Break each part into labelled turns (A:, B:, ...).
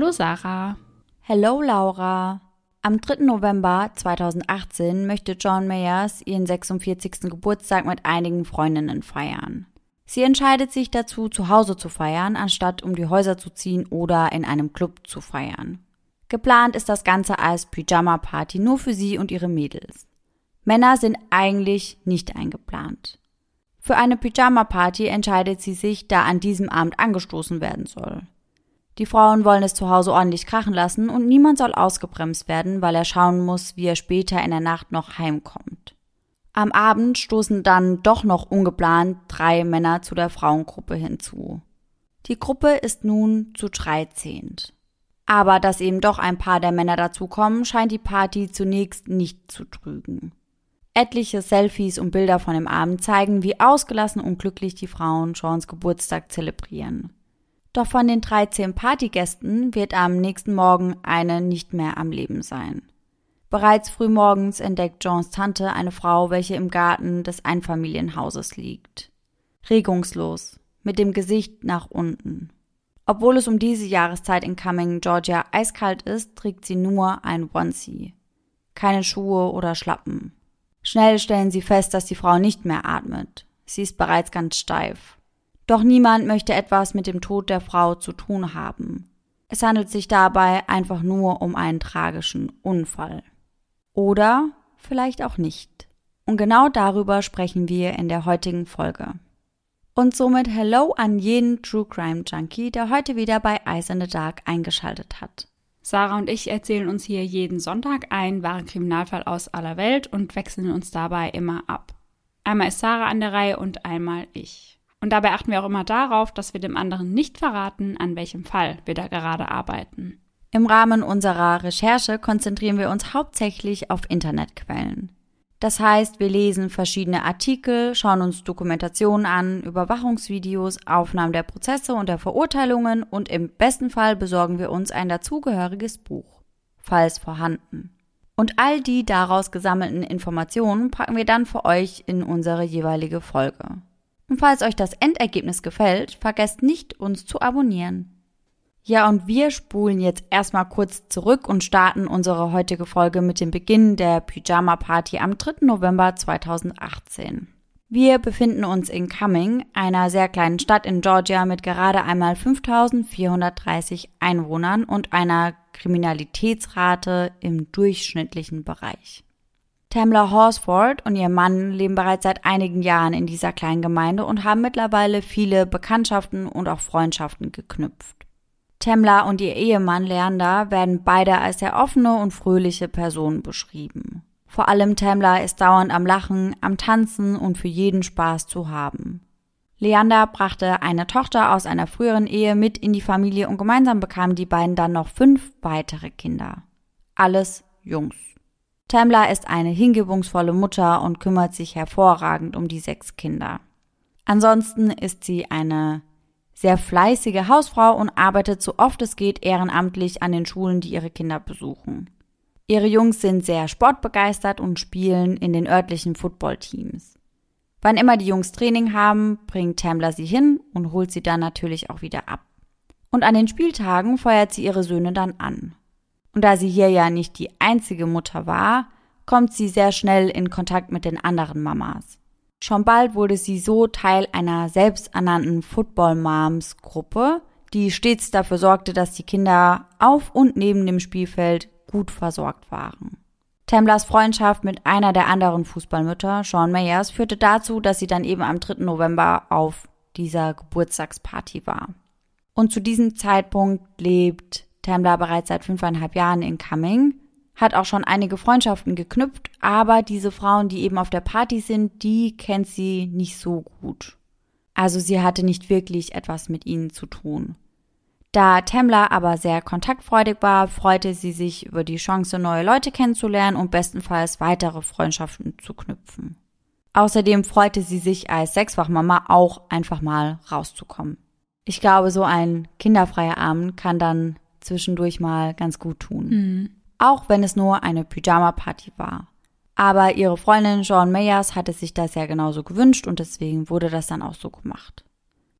A: Hallo Sarah.
B: Hello Laura. Am 3. November 2018 möchte John Mayers ihren 46. Geburtstag mit einigen Freundinnen feiern. Sie entscheidet sich dazu, zu Hause zu feiern, anstatt um die Häuser zu ziehen oder in einem Club zu feiern. Geplant ist das Ganze als Pyjama-Party nur für sie und ihre Mädels. Männer sind eigentlich nicht eingeplant. Für eine Pyjama-Party entscheidet sie sich, da an diesem Abend angestoßen werden soll. Die Frauen wollen es zu Hause ordentlich krachen lassen und niemand soll ausgebremst werden, weil er schauen muss, wie er später in der Nacht noch heimkommt. Am Abend stoßen dann doch noch ungeplant drei Männer zu der Frauengruppe hinzu. Die Gruppe ist nun zu 13. Aber dass eben doch ein paar der Männer dazukommen, scheint die Party zunächst nicht zu trügen. Etliche Selfies und Bilder von dem Abend zeigen, wie ausgelassen und glücklich die Frauen Seans Geburtstag zelebrieren. Doch von den 13 Partygästen wird am nächsten Morgen eine nicht mehr am Leben sein. Bereits frühmorgens entdeckt Johns Tante eine Frau, welche im Garten des Einfamilienhauses liegt. Regungslos, mit dem Gesicht nach unten. Obwohl es um diese Jahreszeit in Cumming, Georgia eiskalt ist, trägt sie nur ein Onesie. Keine Schuhe oder Schlappen. Schnell stellen sie fest, dass die Frau nicht mehr atmet. Sie ist bereits ganz steif. Doch niemand möchte etwas mit dem Tod der Frau zu tun haben. Es handelt sich dabei einfach nur um einen tragischen Unfall. Oder vielleicht auch nicht. Und genau darüber sprechen wir in der heutigen Folge. Und somit Hello an jeden True Crime Junkie, der heute wieder bei Ice in the Dark eingeschaltet hat.
A: Sarah und ich erzählen uns hier jeden Sonntag einen wahren Kriminalfall aus aller Welt und wechseln uns dabei immer ab. Einmal ist Sarah an der Reihe und einmal ich. Und dabei achten wir auch immer darauf, dass wir dem anderen nicht verraten, an welchem Fall wir da gerade arbeiten.
B: Im Rahmen unserer Recherche konzentrieren wir uns hauptsächlich auf Internetquellen. Das heißt, wir lesen verschiedene Artikel, schauen uns Dokumentationen an, Überwachungsvideos, Aufnahmen der Prozesse und der Verurteilungen und im besten Fall besorgen wir uns ein dazugehöriges Buch, falls vorhanden. Und all die daraus gesammelten Informationen packen wir dann für euch in unsere jeweilige Folge. Und falls euch das Endergebnis gefällt, vergesst nicht, uns zu abonnieren. Ja, und wir spulen jetzt erstmal kurz zurück und starten unsere heutige Folge mit dem Beginn der Pyjama Party am 3. November 2018. Wir befinden uns in Cumming, einer sehr kleinen Stadt in Georgia mit gerade einmal 5430 Einwohnern und einer Kriminalitätsrate im durchschnittlichen Bereich. Tamla Horsford und ihr Mann leben bereits seit einigen Jahren in dieser kleinen Gemeinde und haben mittlerweile viele Bekanntschaften und auch Freundschaften geknüpft. Tamla und ihr Ehemann Leander werden beide als sehr offene und fröhliche Personen beschrieben. Vor allem Tamla ist dauernd am Lachen, am Tanzen und für jeden Spaß zu haben. Leander brachte eine Tochter aus einer früheren Ehe mit in die Familie und gemeinsam bekamen die beiden dann noch fünf weitere Kinder. Alles Jungs. Tamla ist eine hingebungsvolle Mutter und kümmert sich hervorragend um die sechs Kinder. Ansonsten ist sie eine sehr fleißige Hausfrau und arbeitet so oft es geht ehrenamtlich an den Schulen, die ihre Kinder besuchen. Ihre Jungs sind sehr sportbegeistert und spielen in den örtlichen Footballteams. Wann immer die Jungs Training haben, bringt Tamla sie hin und holt sie dann natürlich auch wieder ab. Und an den Spieltagen feuert sie ihre Söhne dann an. Und da sie hier ja nicht die einzige Mutter war, kommt sie sehr schnell in Kontakt mit den anderen Mamas. Schon bald wurde sie so Teil einer selbsternannten Football Moms Gruppe, die stets dafür sorgte, dass die Kinder auf und neben dem Spielfeld gut versorgt waren. Tamlas Freundschaft mit einer der anderen Fußballmütter, Sean Mayers, führte dazu, dass sie dann eben am 3. November auf dieser Geburtstagsparty war. Und zu diesem Zeitpunkt lebt Tamla bereits seit fünfeinhalb Jahren in Cumming, hat auch schon einige Freundschaften geknüpft, aber diese Frauen, die eben auf der Party sind, die kennt sie nicht so gut. Also sie hatte nicht wirklich etwas mit ihnen zu tun. Da Tamla aber sehr kontaktfreudig war, freute sie sich über die Chance, neue Leute kennenzulernen und bestenfalls weitere Freundschaften zu knüpfen. Außerdem freute sie sich als Sechsfachmama auch einfach mal rauszukommen. Ich glaube, so ein kinderfreier Abend kann dann zwischendurch mal ganz gut tun. Mhm. Auch wenn es nur eine Pyjama-Party war. Aber ihre Freundin Joan Mayers hatte sich das ja genauso gewünscht und deswegen wurde das dann auch so gemacht.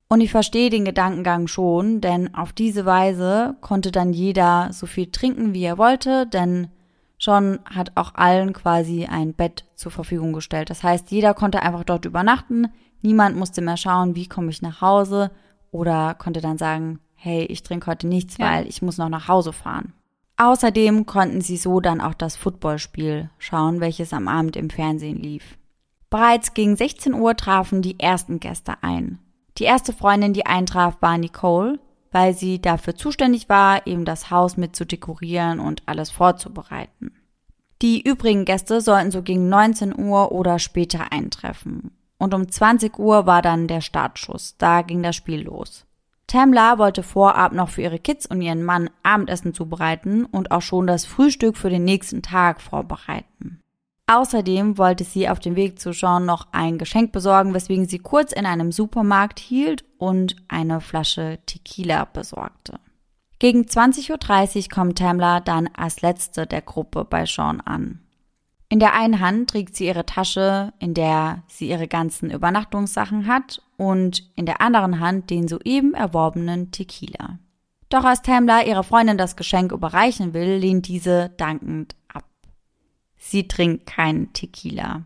B: Und ich verstehe den Gedankengang schon, denn auf diese Weise konnte dann jeder so viel trinken, wie er wollte, denn John hat auch allen quasi ein Bett zur Verfügung gestellt. Das heißt, jeder konnte einfach dort übernachten, niemand musste mehr schauen, wie komme ich nach Hause oder konnte dann sagen, hey, ich trinke heute nichts, ja. weil ich muss noch nach Hause fahren. Außerdem konnten sie so dann auch das Footballspiel schauen, welches am Abend im Fernsehen lief. Bereits gegen 16 Uhr trafen die ersten Gäste ein. Die erste Freundin, die eintraf, war Nicole, weil sie dafür zuständig war, eben das Haus mit zu dekorieren und alles vorzubereiten. Die übrigen Gäste sollten so gegen 19 Uhr oder später eintreffen. Und um 20 Uhr war dann der Startschuss. Da ging das Spiel los. Tamla wollte vorab noch für ihre Kids und ihren Mann Abendessen zubereiten und auch schon das Frühstück für den nächsten Tag vorbereiten. Außerdem wollte sie auf dem Weg zu Jean noch ein Geschenk besorgen, weswegen sie kurz in einem Supermarkt hielt und eine Flasche Tequila besorgte. Gegen 20.30 Uhr kommt Tamla dann als letzte der Gruppe bei Sean an. In der einen Hand trägt sie ihre Tasche, in der sie ihre ganzen Übernachtungssachen hat, und in der anderen Hand den soeben erworbenen Tequila. Doch als Tamla ihrer Freundin das Geschenk überreichen will, lehnt diese dankend Sie trinkt keinen Tequila.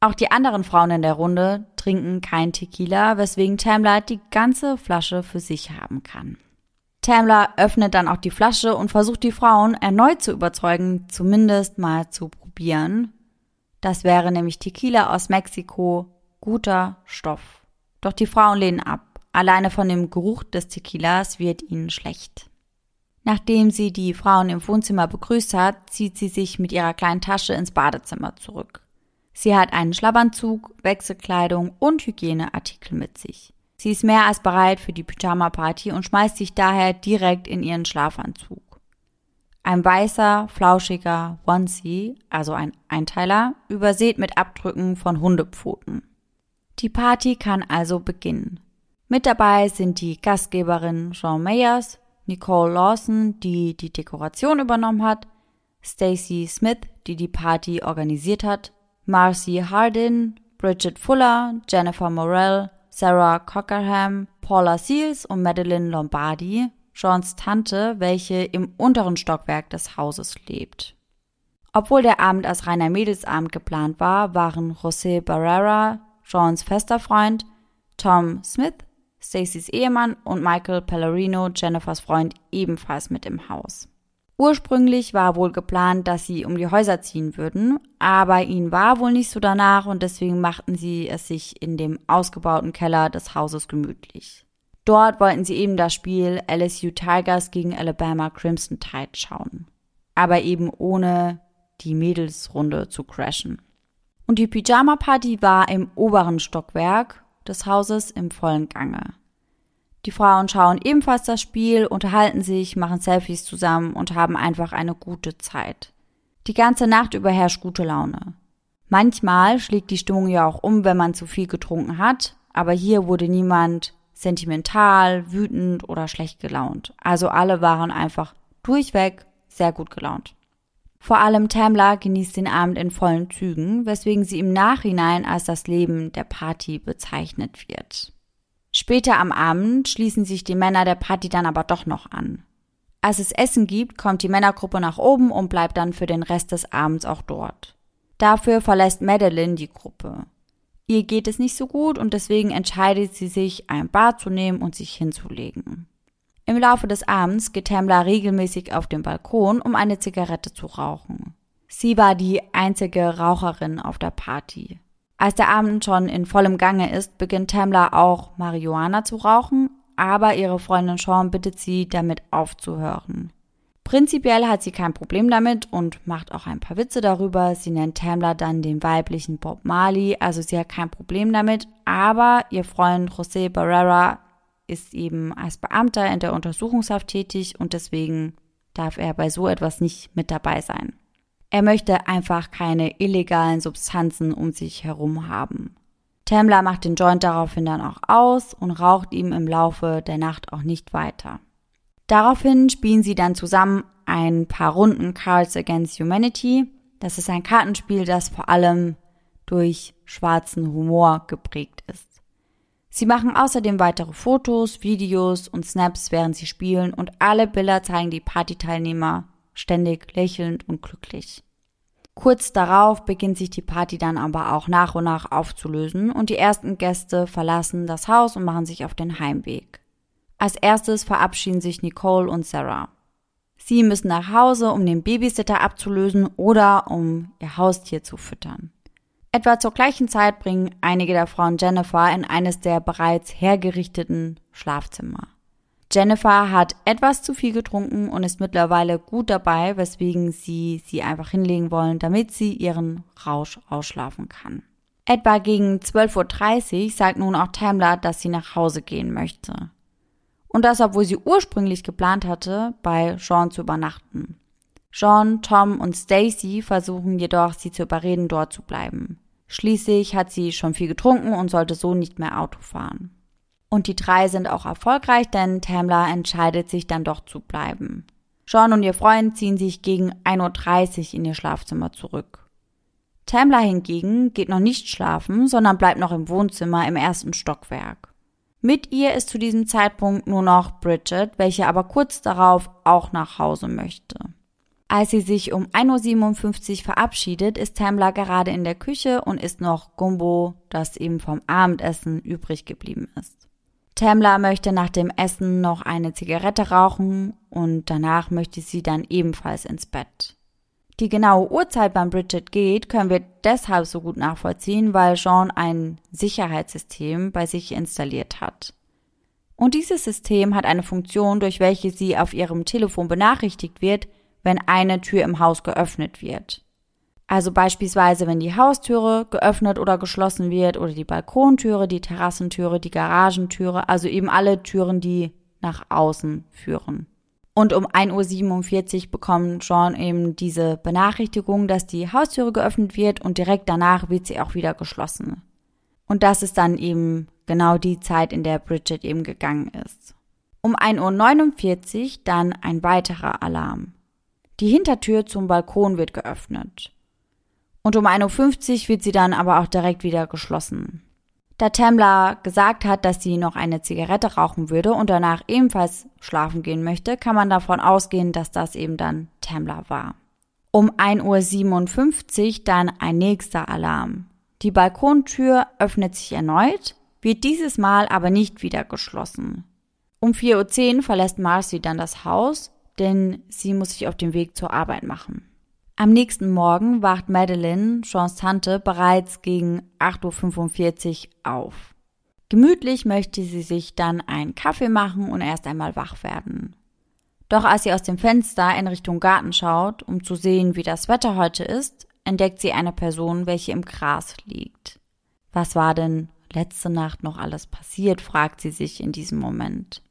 B: Auch die anderen Frauen in der Runde trinken kein Tequila, weswegen Tamla die ganze Flasche für sich haben kann. Tamla öffnet dann auch die Flasche und versucht die Frauen erneut zu überzeugen, zumindest mal zu probieren. Das wäre nämlich Tequila aus Mexiko, guter Stoff. Doch die Frauen lehnen ab. Alleine von dem Geruch des Tequilas wird ihnen schlecht. Nachdem sie die Frauen im Wohnzimmer begrüßt hat, zieht sie sich mit ihrer kleinen Tasche ins Badezimmer zurück. Sie hat einen Schlafanzug, Wechselkleidung und Hygieneartikel mit sich. Sie ist mehr als bereit für die Pyjama-Party und schmeißt sich daher direkt in ihren Schlafanzug. Ein weißer, flauschiger Onesie, also ein Einteiler, übersät mit Abdrücken von Hundepfoten. Die Party kann also beginnen. Mit dabei sind die Gastgeberin Jean Meyers, Nicole Lawson, die die Dekoration übernommen hat, Stacy Smith, die die Party organisiert hat, Marcy Hardin, Bridget Fuller, Jennifer Morell, Sarah Cockerham, Paula Seals und Madeline Lombardi, Johns Tante, welche im unteren Stockwerk des Hauses lebt. Obwohl der Abend als reiner Mädelsabend geplant war, waren José Barrera, Johns fester Freund, Tom Smith, Stacys Ehemann und Michael Pellerino, Jennifers Freund, ebenfalls mit im Haus. Ursprünglich war wohl geplant, dass sie um die Häuser ziehen würden, aber ihnen war wohl nicht so danach und deswegen machten sie es sich in dem ausgebauten Keller des Hauses gemütlich. Dort wollten sie eben das Spiel LSU Tigers gegen Alabama Crimson Tide schauen. Aber eben ohne die Mädelsrunde zu crashen. Und die Pyjama Party war im oberen Stockwerk des Hauses im vollen Gange. Die Frauen schauen ebenfalls das Spiel, unterhalten sich, machen Selfies zusammen und haben einfach eine gute Zeit. Die ganze Nacht über herrscht gute Laune. Manchmal schlägt die Stimmung ja auch um, wenn man zu viel getrunken hat, aber hier wurde niemand sentimental, wütend oder schlecht gelaunt. Also alle waren einfach durchweg sehr gut gelaunt. Vor allem Tamla genießt den Abend in vollen Zügen, weswegen sie im Nachhinein als das Leben der Party bezeichnet wird. Später am Abend schließen sich die Männer der Party dann aber doch noch an. Als es Essen gibt, kommt die Männergruppe nach oben und bleibt dann für den Rest des Abends auch dort. Dafür verlässt Madeline die Gruppe. Ihr geht es nicht so gut und deswegen entscheidet sie sich, ein Bad zu nehmen und sich hinzulegen. Im Laufe des Abends geht Tamla regelmäßig auf den Balkon, um eine Zigarette zu rauchen. Sie war die einzige Raucherin auf der Party. Als der Abend schon in vollem Gange ist, beginnt Tamla auch Marihuana zu rauchen, aber ihre Freundin Sean bittet sie, damit aufzuhören. Prinzipiell hat sie kein Problem damit und macht auch ein paar Witze darüber. Sie nennt Tamla dann den weiblichen Bob Marley, also sie hat kein Problem damit, aber ihr Freund José Barrera ist eben als Beamter in der Untersuchungshaft tätig und deswegen darf er bei so etwas nicht mit dabei sein. Er möchte einfach keine illegalen Substanzen um sich herum haben. Tamla macht den Joint daraufhin dann auch aus und raucht ihm im Laufe der Nacht auch nicht weiter. Daraufhin spielen sie dann zusammen ein paar Runden Cards Against Humanity. Das ist ein Kartenspiel, das vor allem durch schwarzen Humor geprägt ist. Sie machen außerdem weitere Fotos, Videos und Snaps, während sie spielen und alle Bilder zeigen die Partyteilnehmer ständig lächelnd und glücklich. Kurz darauf beginnt sich die Party dann aber auch nach und nach aufzulösen und die ersten Gäste verlassen das Haus und machen sich auf den Heimweg. Als erstes verabschieden sich Nicole und Sarah. Sie müssen nach Hause, um den Babysitter abzulösen oder um ihr Haustier zu füttern. Etwa zur gleichen Zeit bringen einige der Frauen Jennifer in eines der bereits hergerichteten Schlafzimmer. Jennifer hat etwas zu viel getrunken und ist mittlerweile gut dabei, weswegen sie sie einfach hinlegen wollen, damit sie ihren Rausch ausschlafen kann. Etwa gegen 12.30 Uhr sagt nun auch Tamla, dass sie nach Hause gehen möchte. Und das, obwohl sie ursprünglich geplant hatte, bei Sean zu übernachten. Sean, Tom und Stacy versuchen jedoch, sie zu überreden, dort zu bleiben. Schließlich hat sie schon viel getrunken und sollte so nicht mehr Auto fahren. Und die drei sind auch erfolgreich, denn Tamla entscheidet sich dann doch zu bleiben. Sean und ihr Freund ziehen sich gegen 1.30 Uhr in ihr Schlafzimmer zurück. Tamla hingegen geht noch nicht schlafen, sondern bleibt noch im Wohnzimmer im ersten Stockwerk. Mit ihr ist zu diesem Zeitpunkt nur noch Bridget, welche aber kurz darauf auch nach Hause möchte. Als sie sich um 1.57 Uhr verabschiedet, ist Tamla gerade in der Küche und isst noch Gumbo, das eben vom Abendessen übrig geblieben ist. Tamla möchte nach dem Essen noch eine Zigarette rauchen und danach möchte sie dann ebenfalls ins Bett. Die genaue Uhrzeit, wann Bridget geht, können wir deshalb so gut nachvollziehen, weil Jean ein Sicherheitssystem bei sich installiert hat. Und dieses System hat eine Funktion, durch welche sie auf ihrem Telefon benachrichtigt wird, wenn eine Tür im Haus geöffnet wird. Also beispielsweise, wenn die Haustüre geöffnet oder geschlossen wird oder die Balkontüre, die Terrassentüre, die Garagentüre, also eben alle Türen, die nach außen führen. Und um 1.47 Uhr bekommt Sean eben diese Benachrichtigung, dass die Haustüre geöffnet wird und direkt danach wird sie auch wieder geschlossen. Und das ist dann eben genau die Zeit, in der Bridget eben gegangen ist. Um 1.49 Uhr dann ein weiterer Alarm. Die Hintertür zum Balkon wird geöffnet. Und um 1.50 Uhr wird sie dann aber auch direkt wieder geschlossen. Da Tamla gesagt hat, dass sie noch eine Zigarette rauchen würde und danach ebenfalls schlafen gehen möchte, kann man davon ausgehen, dass das eben dann Tamla war. Um 1.57 Uhr dann ein nächster Alarm. Die Balkontür öffnet sich erneut, wird dieses Mal aber nicht wieder geschlossen. Um 4.10 Uhr verlässt Marcy dann das Haus, denn sie muss sich auf den Weg zur Arbeit machen. Am nächsten Morgen wacht Madeline, Jeans Tante, bereits gegen 8.45 Uhr auf. Gemütlich möchte sie sich dann einen Kaffee machen und erst einmal wach werden. Doch als sie aus dem Fenster in Richtung Garten schaut, um zu sehen, wie das Wetter heute ist, entdeckt sie eine Person, welche im Gras liegt. Was war denn letzte Nacht noch alles passiert, fragt sie sich in diesem Moment.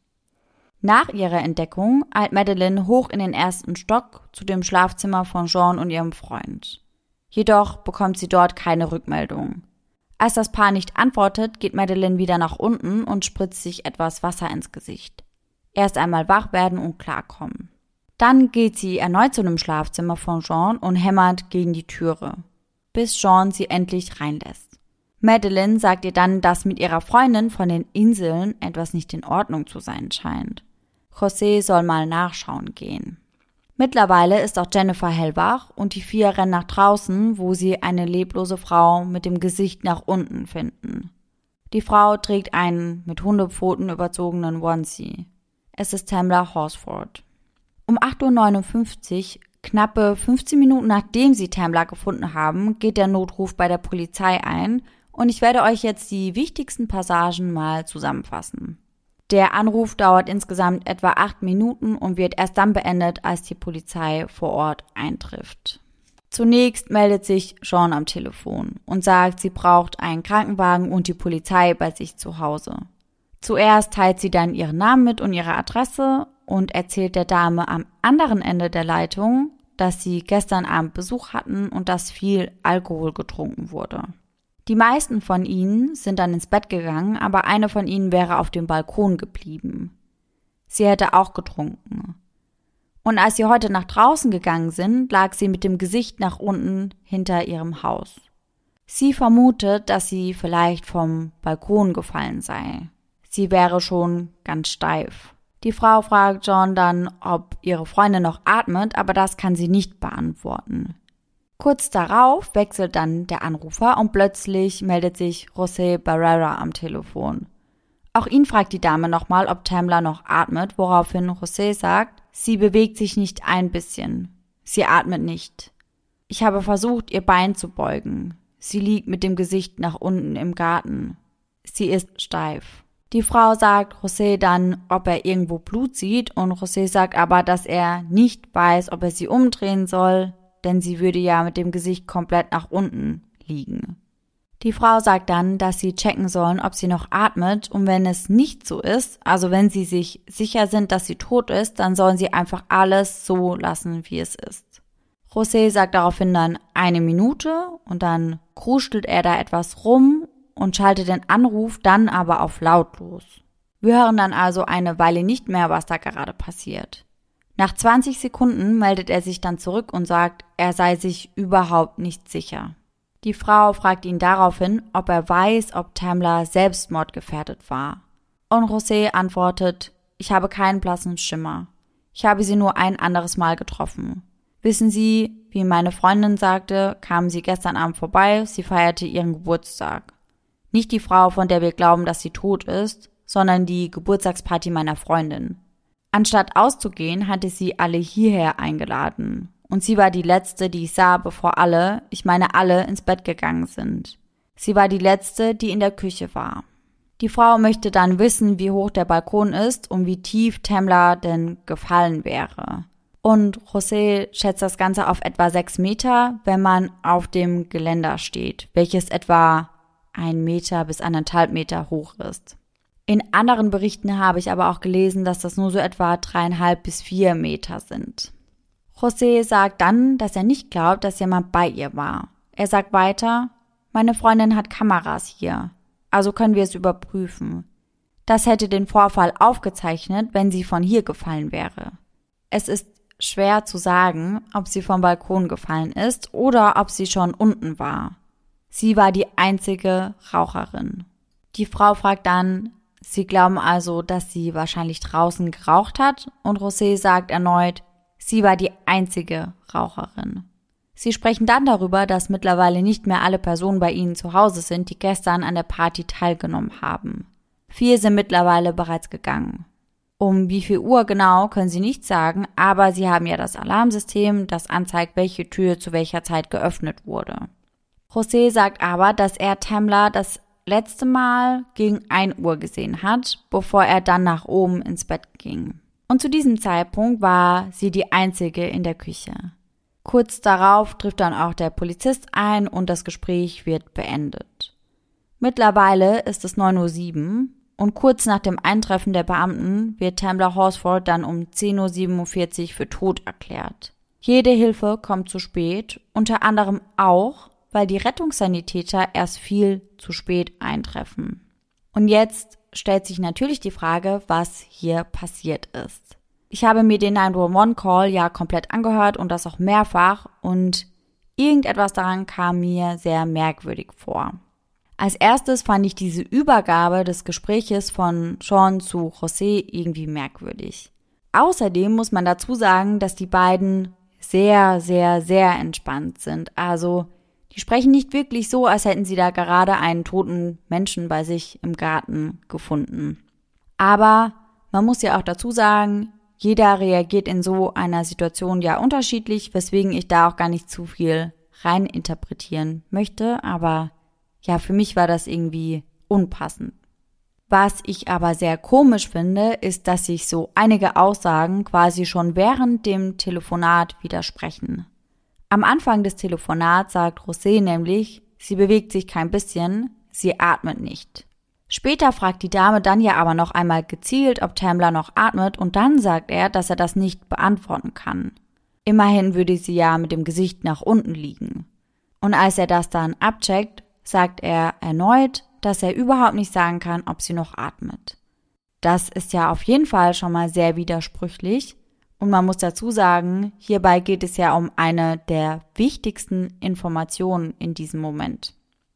B: Nach ihrer Entdeckung eilt Madeline hoch in den ersten Stock zu dem Schlafzimmer von Jean und ihrem Freund. Jedoch bekommt sie dort keine Rückmeldung. Als das Paar nicht antwortet, geht Madeline wieder nach unten und spritzt sich etwas Wasser ins Gesicht. Erst einmal wach werden und klarkommen. Dann geht sie erneut zu dem Schlafzimmer von Jean und hämmert gegen die Türe, bis Jean sie endlich reinlässt. Madeline sagt ihr dann, dass mit ihrer Freundin von den Inseln etwas nicht in Ordnung zu sein scheint. José soll mal nachschauen gehen. Mittlerweile ist auch Jennifer hellwach und die vier rennen nach draußen, wo sie eine leblose Frau mit dem Gesicht nach unten finden. Die Frau trägt einen mit Hundepfoten überzogenen Onesie. Es ist Tamla Horsford. Um 8.59 Uhr, knappe 15 Minuten nachdem sie Tamla gefunden haben, geht der Notruf bei der Polizei ein und ich werde euch jetzt die wichtigsten Passagen mal zusammenfassen. Der Anruf dauert insgesamt etwa acht Minuten und wird erst dann beendet, als die Polizei vor Ort eintrifft. Zunächst meldet sich Sean am Telefon und sagt, sie braucht einen Krankenwagen und die Polizei bei sich zu Hause. Zuerst teilt sie dann ihren Namen mit und ihre Adresse und erzählt der Dame am anderen Ende der Leitung, dass sie gestern Abend Besuch hatten und dass viel Alkohol getrunken wurde. Die meisten von ihnen sind dann ins Bett gegangen, aber eine von ihnen wäre auf dem Balkon geblieben. Sie hätte auch getrunken. Und als sie heute nach draußen gegangen sind, lag sie mit dem Gesicht nach unten hinter ihrem Haus. Sie vermutet, dass sie vielleicht vom Balkon gefallen sei. Sie wäre schon ganz steif. Die Frau fragt John dann, ob ihre Freundin noch atmet, aber das kann sie nicht beantworten. Kurz darauf wechselt dann der Anrufer und plötzlich meldet sich José Barrera am Telefon. Auch ihn fragt die Dame nochmal, ob Tamla noch atmet, woraufhin José sagt, sie bewegt sich nicht ein bisschen. Sie atmet nicht. Ich habe versucht, ihr Bein zu beugen. Sie liegt mit dem Gesicht nach unten im Garten. Sie ist steif. Die Frau sagt José dann, ob er irgendwo Blut sieht und José sagt aber, dass er nicht weiß, ob er sie umdrehen soll, denn sie würde ja mit dem Gesicht komplett nach unten liegen. Die Frau sagt dann, dass sie checken sollen, ob sie noch atmet und wenn es nicht so ist, also wenn sie sich sicher sind, dass sie tot ist, dann sollen sie einfach alles so lassen, wie es ist. José sagt daraufhin dann eine Minute und dann kruschelt er da etwas rum und schaltet den Anruf dann aber auf lautlos. Wir hören dann also eine Weile nicht mehr, was da gerade passiert. Nach 20 Sekunden meldet er sich dann zurück und sagt, er sei sich überhaupt nicht sicher. Die Frau fragt ihn daraufhin, ob er weiß, ob Tamla selbstmordgefährdet war. Und José antwortet, ich habe keinen blassen Schimmer. Ich habe sie nur ein anderes Mal getroffen. Wissen Sie, wie meine Freundin sagte, kam sie gestern Abend vorbei, sie feierte ihren Geburtstag. Nicht die Frau, von der wir glauben, dass sie tot ist, sondern die Geburtstagsparty meiner Freundin. Anstatt auszugehen, hatte sie alle hierher eingeladen und sie war die letzte, die ich sah, bevor alle, ich meine alle, ins Bett gegangen sind. Sie war die letzte, die in der Küche war. Die Frau möchte dann wissen, wie hoch der Balkon ist und wie tief Tamla denn gefallen wäre. Und José schätzt das Ganze auf etwa sechs Meter, wenn man auf dem Geländer steht, welches etwa ein Meter bis anderthalb Meter hoch ist. In anderen Berichten habe ich aber auch gelesen, dass das nur so etwa dreieinhalb bis vier Meter sind. José sagt dann, dass er nicht glaubt, dass jemand bei ihr war. Er sagt weiter, meine Freundin hat Kameras hier, also können wir es überprüfen. Das hätte den Vorfall aufgezeichnet, wenn sie von hier gefallen wäre. Es ist schwer zu sagen, ob sie vom Balkon gefallen ist oder ob sie schon unten war. Sie war die einzige Raucherin. Die Frau fragt dann, sie glauben also, dass sie wahrscheinlich draußen geraucht hat und Rosé sagt erneut, Sie war die einzige Raucherin. Sie sprechen dann darüber, dass mittlerweile nicht mehr alle Personen bei ihnen zu Hause sind, die gestern an der Party teilgenommen haben. Vier sind mittlerweile bereits gegangen. Um wie viel Uhr genau können sie nicht sagen, aber sie haben ja das Alarmsystem, das anzeigt, welche Tür zu welcher Zeit geöffnet wurde. José sagt aber, dass er Tamla das letzte Mal gegen 1 Uhr gesehen hat, bevor er dann nach oben ins Bett ging. Und zu diesem Zeitpunkt war sie die einzige in der Küche. Kurz darauf trifft dann auch der Polizist ein und das Gespräch wird beendet. Mittlerweile ist es 9.07 Uhr und kurz nach dem Eintreffen der Beamten wird Tambler Horsford dann um 10.47 Uhr für tot erklärt. Jede Hilfe kommt zu spät, unter anderem auch, weil die Rettungssanitäter erst viel zu spät eintreffen. Und jetzt stellt sich natürlich die Frage, was hier passiert ist. Ich habe mir den 911-Call ja komplett angehört und das auch mehrfach und irgendetwas daran kam mir sehr merkwürdig vor. Als erstes fand ich diese Übergabe des Gespräches von Sean zu José irgendwie merkwürdig. Außerdem muss man dazu sagen, dass die beiden sehr, sehr, sehr entspannt sind. Also die sprechen nicht wirklich so, als hätten sie da gerade einen toten Menschen bei sich im Garten gefunden. Aber man muss ja auch dazu sagen, jeder reagiert in so einer Situation ja unterschiedlich, weswegen ich da auch gar nicht zu viel rein interpretieren möchte. Aber ja, für mich war das irgendwie unpassend. Was ich aber sehr komisch finde, ist, dass sich so einige Aussagen quasi schon während dem Telefonat widersprechen. Am Anfang des Telefonats sagt Rosé nämlich, sie bewegt sich kein bisschen, sie atmet nicht. Später fragt die Dame dann ja aber noch einmal gezielt, ob Tamla noch atmet und dann sagt er, dass er das nicht beantworten kann. Immerhin würde sie ja mit dem Gesicht nach unten liegen. Und als er das dann abcheckt, sagt er erneut, dass er überhaupt nicht sagen kann, ob sie noch atmet. Das ist ja auf jeden Fall schon mal sehr widersprüchlich, und man muss dazu sagen, hierbei geht es ja um eine der wichtigsten Informationen in diesem Moment.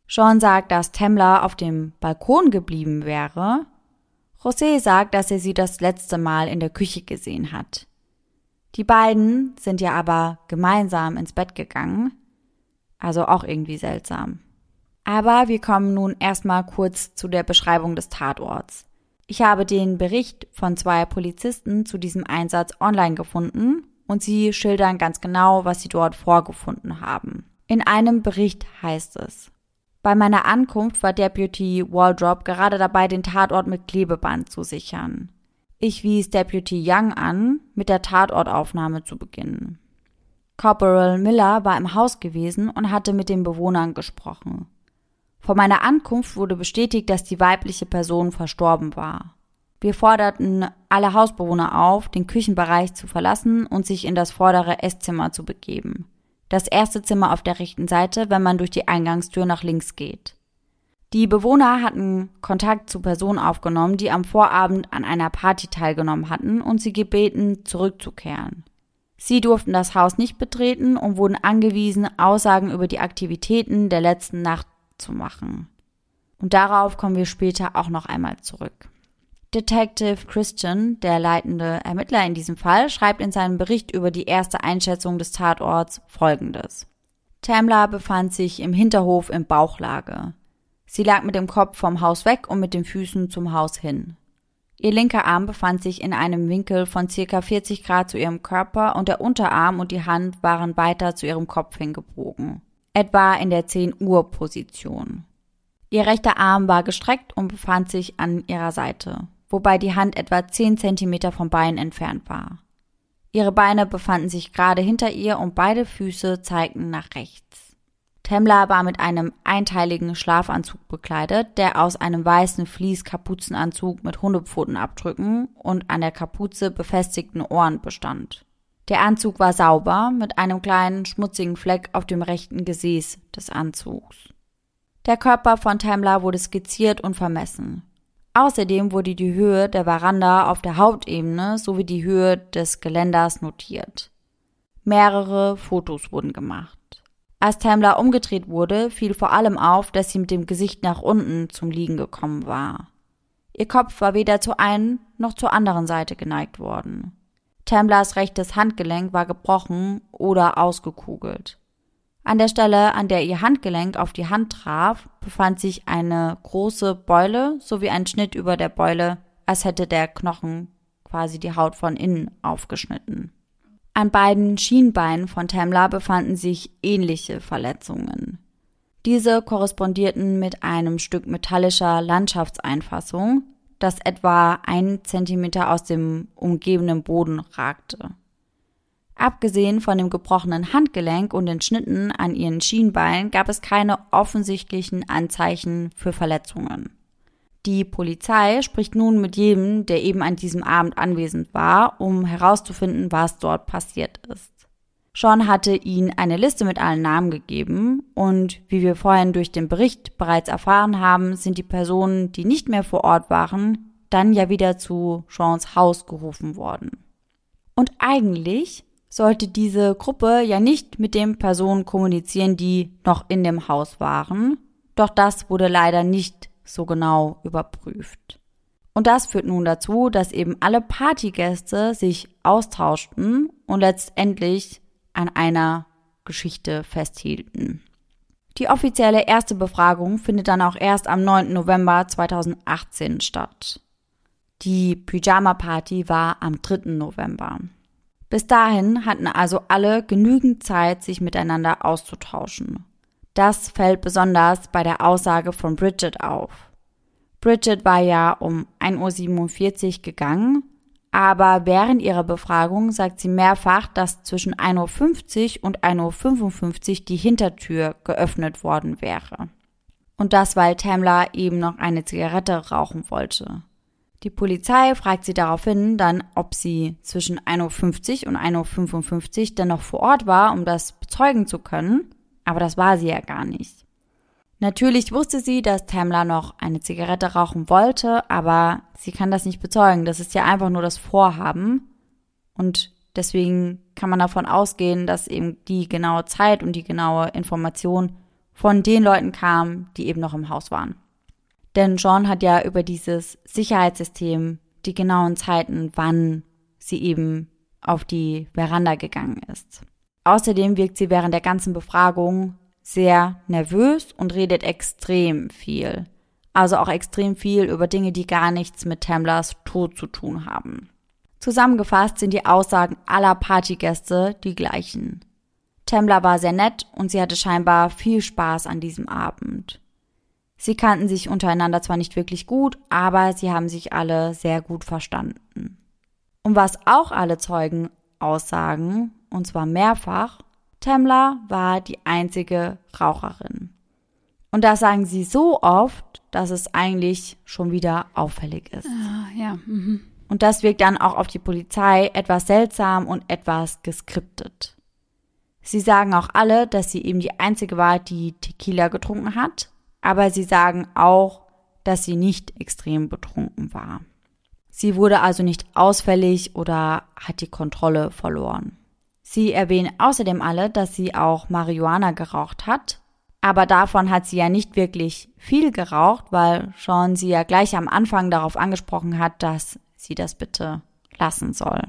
B: Sean sagt, dass Tamla auf dem Balkon geblieben wäre. José sagt, dass er sie das letzte Mal in der Küche gesehen hat. Die beiden sind ja aber gemeinsam ins Bett gegangen. Also auch irgendwie seltsam. Aber wir kommen nun erstmal kurz zu der Beschreibung des Tatorts. Ich habe den Bericht von zwei Polizisten zu diesem Einsatz online gefunden und sie schildern ganz genau, was sie dort vorgefunden haben. In einem Bericht heißt es, bei meiner Ankunft war Deputy Waldrop gerade dabei, den Tatort mit Klebeband zu sichern. Ich wies Deputy Young an, mit der Tatortaufnahme zu beginnen. Corporal Miller war im Haus gewesen und hatte mit den Bewohnern gesprochen. Vor meiner Ankunft wurde bestätigt, dass die weibliche Person verstorben war. Wir forderten alle Hausbewohner auf, den Küchenbereich zu verlassen und sich in das vordere Esszimmer zu begeben. Das erste Zimmer auf der rechten Seite, wenn man durch die Eingangstür nach links geht. Die Bewohner hatten Kontakt zu Personen aufgenommen, die am Vorabend an einer Party teilgenommen hatten und sie gebeten, zurückzukehren. Sie durften das Haus nicht betreten und wurden angewiesen, Aussagen über die Aktivitäten der letzten Nacht zu machen. Und darauf kommen wir später auch noch einmal zurück. Detective Christian, der leitende Ermittler in diesem Fall, schreibt in seinem Bericht über die erste Einschätzung des Tatorts folgendes. Tamla befand sich im Hinterhof in Bauchlage. Sie lag mit dem Kopf vom Haus weg und mit den Füßen zum Haus hin. Ihr linker Arm befand sich in einem Winkel von circa 40 Grad zu ihrem Körper und der Unterarm und die Hand waren weiter zu ihrem Kopf hingebogen. Etwa in der 10 Uhr Position. Ihr rechter Arm war gestreckt und befand sich an ihrer Seite wobei die Hand etwa 10 Zentimeter vom Bein entfernt war. Ihre Beine befanden sich gerade hinter ihr und beide Füße zeigten nach rechts. Temla war mit einem einteiligen Schlafanzug bekleidet, der aus einem weißen Vlies-Kapuzenanzug mit Hundepfotenabdrücken und an der Kapuze befestigten Ohren bestand. Der Anzug war sauber, mit einem kleinen schmutzigen Fleck auf dem rechten Gesäß des Anzugs. Der Körper von Tamla wurde skizziert und vermessen. Außerdem wurde die Höhe der Veranda auf der Hauptebene sowie die Höhe des Geländers notiert. Mehrere Fotos wurden gemacht. Als Tamla umgedreht wurde, fiel vor allem auf, dass sie mit dem Gesicht nach unten zum Liegen gekommen war. Ihr Kopf war weder zur einen noch zur anderen Seite geneigt worden. Tamlas rechtes Handgelenk war gebrochen oder ausgekugelt. An der Stelle, an der ihr Handgelenk auf die Hand traf, befand sich eine große Beule sowie ein Schnitt über der Beule, als hätte der Knochen quasi die Haut von innen aufgeschnitten. An beiden Schienbeinen von Tamla befanden sich ähnliche Verletzungen. Diese korrespondierten mit einem Stück metallischer Landschaftseinfassung, das etwa ein Zentimeter aus dem umgebenden Boden ragte. Abgesehen von dem gebrochenen Handgelenk und den Schnitten an ihren Schienbeinen gab es keine offensichtlichen Anzeichen für Verletzungen. Die Polizei spricht nun mit jedem, der eben an diesem Abend anwesend war, um herauszufinden, was dort passiert ist. Sean hatte ihnen eine Liste mit allen Namen gegeben und wie wir vorhin durch den Bericht bereits erfahren haben, sind die Personen, die nicht mehr vor Ort waren, dann ja wieder zu Seans Haus gerufen worden. Und eigentlich sollte diese Gruppe ja nicht mit den Personen kommunizieren, die noch in dem Haus waren. Doch das wurde leider nicht so genau überprüft. Und das führt nun dazu, dass eben alle Partygäste sich austauschten und letztendlich an einer Geschichte festhielten. Die offizielle erste Befragung findet dann auch erst am 9. November 2018 statt. Die Pyjama Party war am 3. November. Bis dahin hatten also alle genügend Zeit, sich miteinander auszutauschen. Das fällt besonders bei der Aussage von Bridget auf. Bridget war ja um 1.47 Uhr gegangen, aber während ihrer Befragung sagt sie mehrfach, dass zwischen 1.50 Uhr und 1.55 Uhr die Hintertür geöffnet worden wäre. Und das, weil Tamla eben noch eine Zigarette rauchen wollte. Die Polizei fragt sie daraufhin dann, ob sie zwischen 1.50 Uhr und 1.55 Uhr dann noch vor Ort war, um das bezeugen zu können, aber das war sie ja gar nicht. Natürlich wusste sie, dass Tamla noch eine Zigarette rauchen wollte, aber sie kann das nicht bezeugen. Das ist ja einfach nur das Vorhaben. Und deswegen kann man davon ausgehen, dass eben die genaue Zeit und die genaue Information von den Leuten kam, die eben noch im Haus waren. Denn John hat ja über dieses Sicherheitssystem die genauen Zeiten, wann sie eben auf die Veranda gegangen ist. Außerdem wirkt sie während der ganzen Befragung sehr nervös und redet extrem viel. Also auch extrem viel über Dinge, die gar nichts mit Tamlers Tod zu tun haben. Zusammengefasst sind die Aussagen aller Partygäste die gleichen. Tamler war sehr nett und sie hatte scheinbar viel Spaß an diesem Abend. Sie kannten sich untereinander zwar nicht wirklich gut, aber sie haben sich alle sehr gut verstanden. Und was auch alle Zeugen aussagen, und zwar mehrfach, Tamla war die einzige Raucherin. Und das sagen sie so oft, dass es eigentlich schon wieder auffällig ist.
A: Ah, ja. Mhm.
B: Und das wirkt dann auch auf die Polizei etwas seltsam und etwas geskriptet. Sie sagen auch alle, dass sie eben die einzige war, die Tequila getrunken hat, aber sie sagen auch, dass sie nicht extrem betrunken war. Sie wurde also nicht ausfällig oder hat die Kontrolle verloren. Sie erwähnen außerdem alle, dass sie auch Marihuana geraucht hat, aber davon hat sie ja nicht wirklich viel geraucht, weil Sean sie ja gleich am Anfang darauf angesprochen hat, dass sie das bitte lassen soll.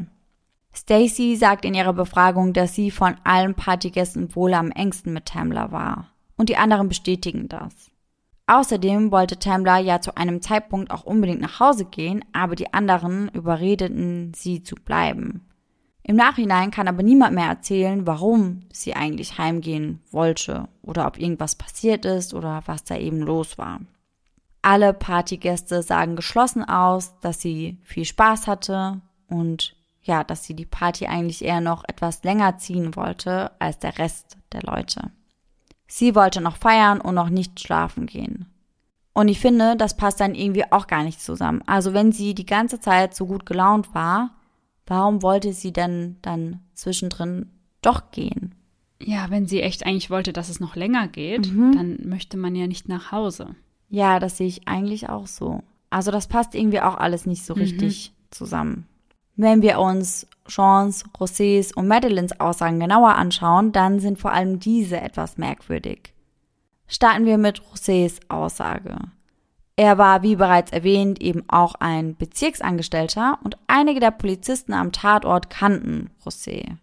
B: Stacy sagt in ihrer Befragung, dass sie von allen Partygästen wohl am engsten mit Tamla war. Und die anderen bestätigen das. Außerdem wollte Tamla ja zu einem Zeitpunkt auch unbedingt nach Hause gehen, aber die anderen überredeten sie zu bleiben. Im Nachhinein kann aber niemand mehr erzählen, warum sie eigentlich heimgehen wollte oder ob irgendwas passiert ist oder was da eben los war. Alle Partygäste sagen geschlossen aus, dass sie viel Spaß hatte und ja, dass sie die Party eigentlich eher noch etwas länger ziehen wollte als der Rest der Leute. Sie wollte noch feiern und noch nicht schlafen gehen. Und ich finde, das passt dann irgendwie auch gar nicht zusammen. Also wenn sie die ganze Zeit so gut gelaunt war, warum wollte sie denn dann zwischendrin doch gehen?
A: Ja, wenn sie echt eigentlich wollte, dass es noch länger geht, mhm. dann möchte man ja nicht nach Hause.
B: Ja, das sehe ich eigentlich auch so. Also das passt irgendwie auch alles nicht so mhm. richtig zusammen. Wenn wir uns Jeans, Rosés und Madelines Aussagen genauer anschauen, dann sind vor allem diese etwas merkwürdig. Starten wir mit Rosés Aussage. Er war, wie bereits erwähnt, eben auch ein Bezirksangestellter und einige der Polizisten am Tatort kannten Rosé.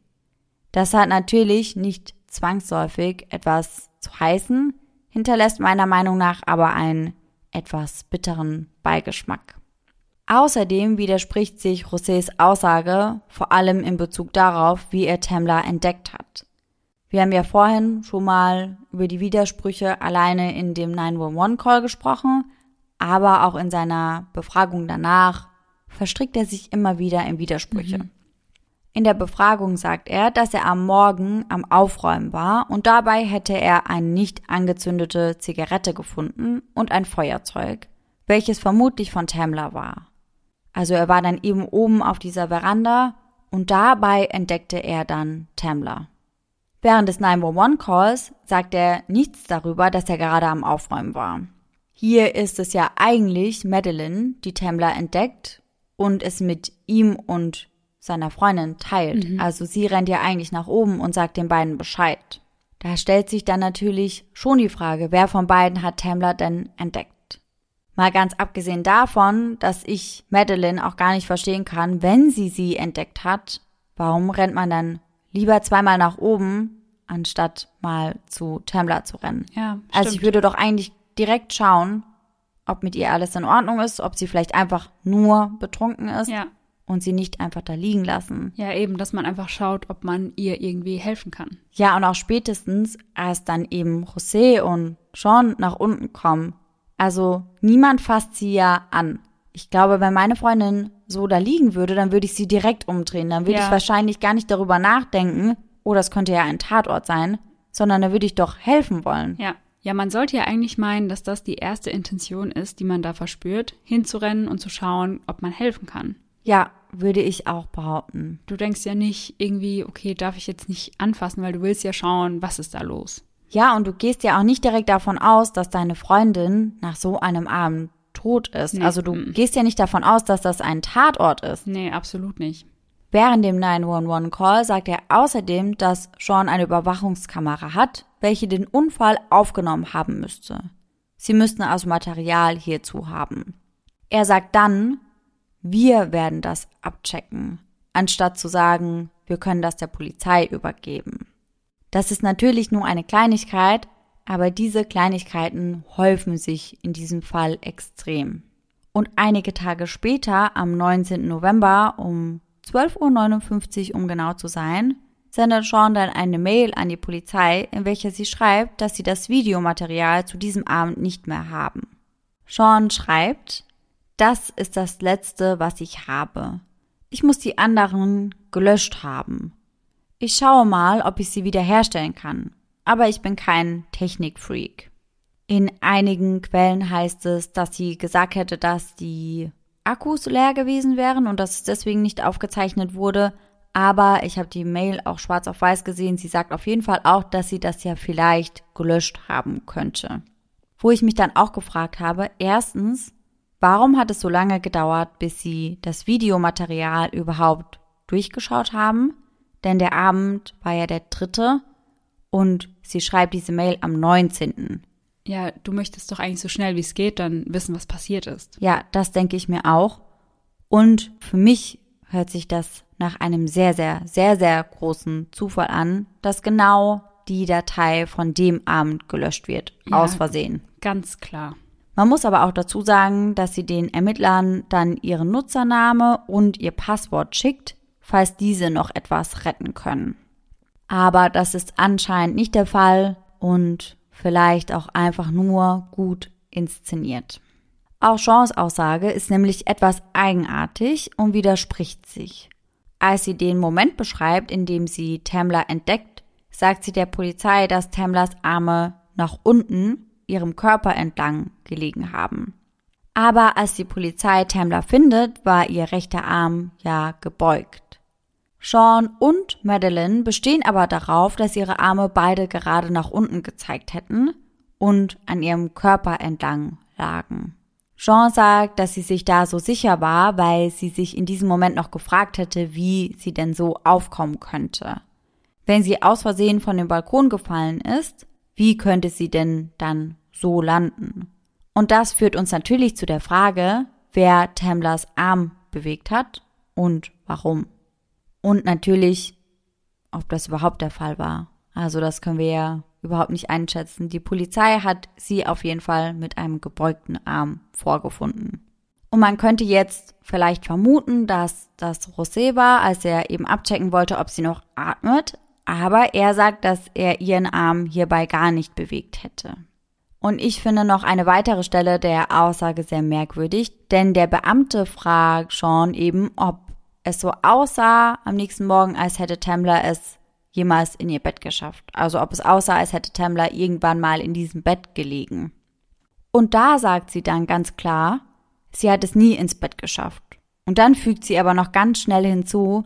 B: Das hat natürlich nicht zwangsläufig etwas zu heißen, hinterlässt meiner Meinung nach aber einen etwas bitteren Beigeschmack. Außerdem widerspricht sich Rosés Aussage vor allem in Bezug darauf, wie er Tamla entdeckt hat. Wir haben ja vorhin schon mal über die Widersprüche alleine in dem 911-Call gesprochen, aber auch in seiner Befragung danach verstrickt er sich immer wieder in Widersprüche. Mhm. In der Befragung sagt er, dass er am Morgen am Aufräumen war und dabei hätte er eine nicht angezündete Zigarette gefunden und ein Feuerzeug, welches vermutlich von Tamla war. Also er war dann eben oben auf dieser Veranda und dabei entdeckte er dann Tamla. Während des 911-Calls sagt er nichts darüber, dass er gerade am Aufräumen war. Hier ist es ja eigentlich Madeline, die Tamla entdeckt und es mit ihm und seiner Freundin teilt. Mhm. Also sie rennt ja eigentlich nach oben und sagt den beiden Bescheid. Da stellt sich dann natürlich schon die Frage, wer von beiden hat Tamla denn entdeckt? Mal ganz abgesehen davon, dass ich Madeline auch gar nicht verstehen kann, wenn sie sie entdeckt hat, warum rennt man dann lieber zweimal nach oben, anstatt mal zu Tamla zu rennen?
A: Ja,
B: stimmt. Also ich würde doch eigentlich direkt schauen, ob mit ihr alles in Ordnung ist, ob sie vielleicht einfach nur betrunken ist.
A: Ja.
B: Und sie nicht einfach da liegen lassen.
A: Ja, eben, dass man einfach schaut, ob man ihr irgendwie helfen kann.
B: Ja, und auch spätestens, als dann eben José und Sean nach unten kommen, also niemand fasst sie ja an. Ich glaube, wenn meine Freundin so da liegen würde, dann würde ich sie direkt umdrehen. Dann würde ja. ich wahrscheinlich gar nicht darüber nachdenken, oh, das könnte ja ein Tatort sein, sondern da würde ich doch helfen wollen.
A: Ja. Ja, man sollte ja eigentlich meinen, dass das die erste Intention ist, die man da verspürt, hinzurennen und zu schauen, ob man helfen kann.
B: Ja, würde ich auch behaupten.
A: Du denkst ja nicht irgendwie, okay, darf ich jetzt nicht anfassen, weil du willst ja schauen, was ist da los.
B: Ja, und du gehst ja auch nicht direkt davon aus, dass deine Freundin nach so einem Abend tot ist. Nee. Also du gehst ja nicht davon aus, dass das ein Tatort ist.
A: Nee, absolut nicht.
B: Während dem 911-Call sagt er außerdem, dass Sean eine Überwachungskamera hat, welche den Unfall aufgenommen haben müsste. Sie müssten also Material hierzu haben. Er sagt dann, wir werden das abchecken, anstatt zu sagen, wir können das der Polizei übergeben. Das ist natürlich nur eine Kleinigkeit, aber diese Kleinigkeiten häufen sich in diesem Fall extrem. Und einige Tage später, am 19. November um 12.59 Uhr, um genau zu sein, sendet Sean dann eine Mail an die Polizei, in welcher sie schreibt, dass sie das Videomaterial zu diesem Abend nicht mehr haben. Sean schreibt, das ist das Letzte, was ich habe. Ich muss die anderen gelöscht haben. Ich schaue mal, ob ich sie wiederherstellen kann. Aber ich bin kein Technikfreak. In einigen Quellen heißt es, dass sie gesagt hätte, dass die Akkus leer gewesen wären und dass es deswegen nicht aufgezeichnet wurde. Aber ich habe die Mail auch schwarz auf weiß gesehen. Sie sagt auf jeden Fall auch, dass sie das ja vielleicht gelöscht haben könnte. Wo ich mich dann auch gefragt habe, erstens, Warum hat es so lange gedauert, bis Sie das Videomaterial überhaupt durchgeschaut haben? Denn der Abend war ja der dritte und sie schreibt diese Mail am 19.
A: Ja, du möchtest doch eigentlich so schnell wie es geht dann wissen, was passiert ist.
B: Ja, das denke ich mir auch. Und für mich hört sich das nach einem sehr, sehr, sehr, sehr großen Zufall an, dass genau die Datei von dem Abend gelöscht wird, ja, aus Versehen.
A: Ganz klar.
B: Man muss aber auch dazu sagen, dass sie den Ermittlern dann ihren Nutzername und ihr Passwort schickt, falls diese noch etwas retten können. Aber das ist anscheinend nicht der Fall und vielleicht auch einfach nur gut inszeniert. Auch Jeans Aussage ist nämlich etwas eigenartig und widerspricht sich. Als sie den Moment beschreibt, in dem sie Tamla entdeckt, sagt sie der Polizei, dass Tamlas Arme nach unten ihrem Körper entlang gelegen haben. Aber als die Polizei Tamla findet, war ihr rechter Arm ja gebeugt. Sean und Madeline bestehen aber darauf, dass ihre Arme beide gerade nach unten gezeigt hätten und an ihrem Körper entlang lagen. Jean sagt, dass sie sich da so sicher war, weil sie sich in diesem Moment noch gefragt hätte, wie sie denn so aufkommen könnte. Wenn sie aus Versehen von dem Balkon gefallen ist, wie könnte sie denn dann so landen? Und das führt uns natürlich zu der Frage, wer Tamblers Arm bewegt hat und warum. Und natürlich, ob das überhaupt der Fall war. Also das können wir ja überhaupt nicht einschätzen. Die Polizei hat sie auf jeden Fall mit einem gebeugten Arm vorgefunden. Und man könnte jetzt vielleicht vermuten, dass das Rosé war, als er eben abchecken wollte, ob sie noch atmet aber er sagt, dass er ihren Arm hierbei gar nicht bewegt hätte. Und ich finde noch eine weitere Stelle der Aussage sehr merkwürdig, denn der Beamte fragt Sean eben, ob es so aussah am nächsten Morgen, als hätte Tamla es jemals in ihr Bett geschafft. Also ob es aussah, als hätte Tamla irgendwann mal in diesem Bett gelegen. Und da sagt sie dann ganz klar, sie hat es nie ins Bett geschafft. Und dann fügt sie aber noch ganz schnell hinzu,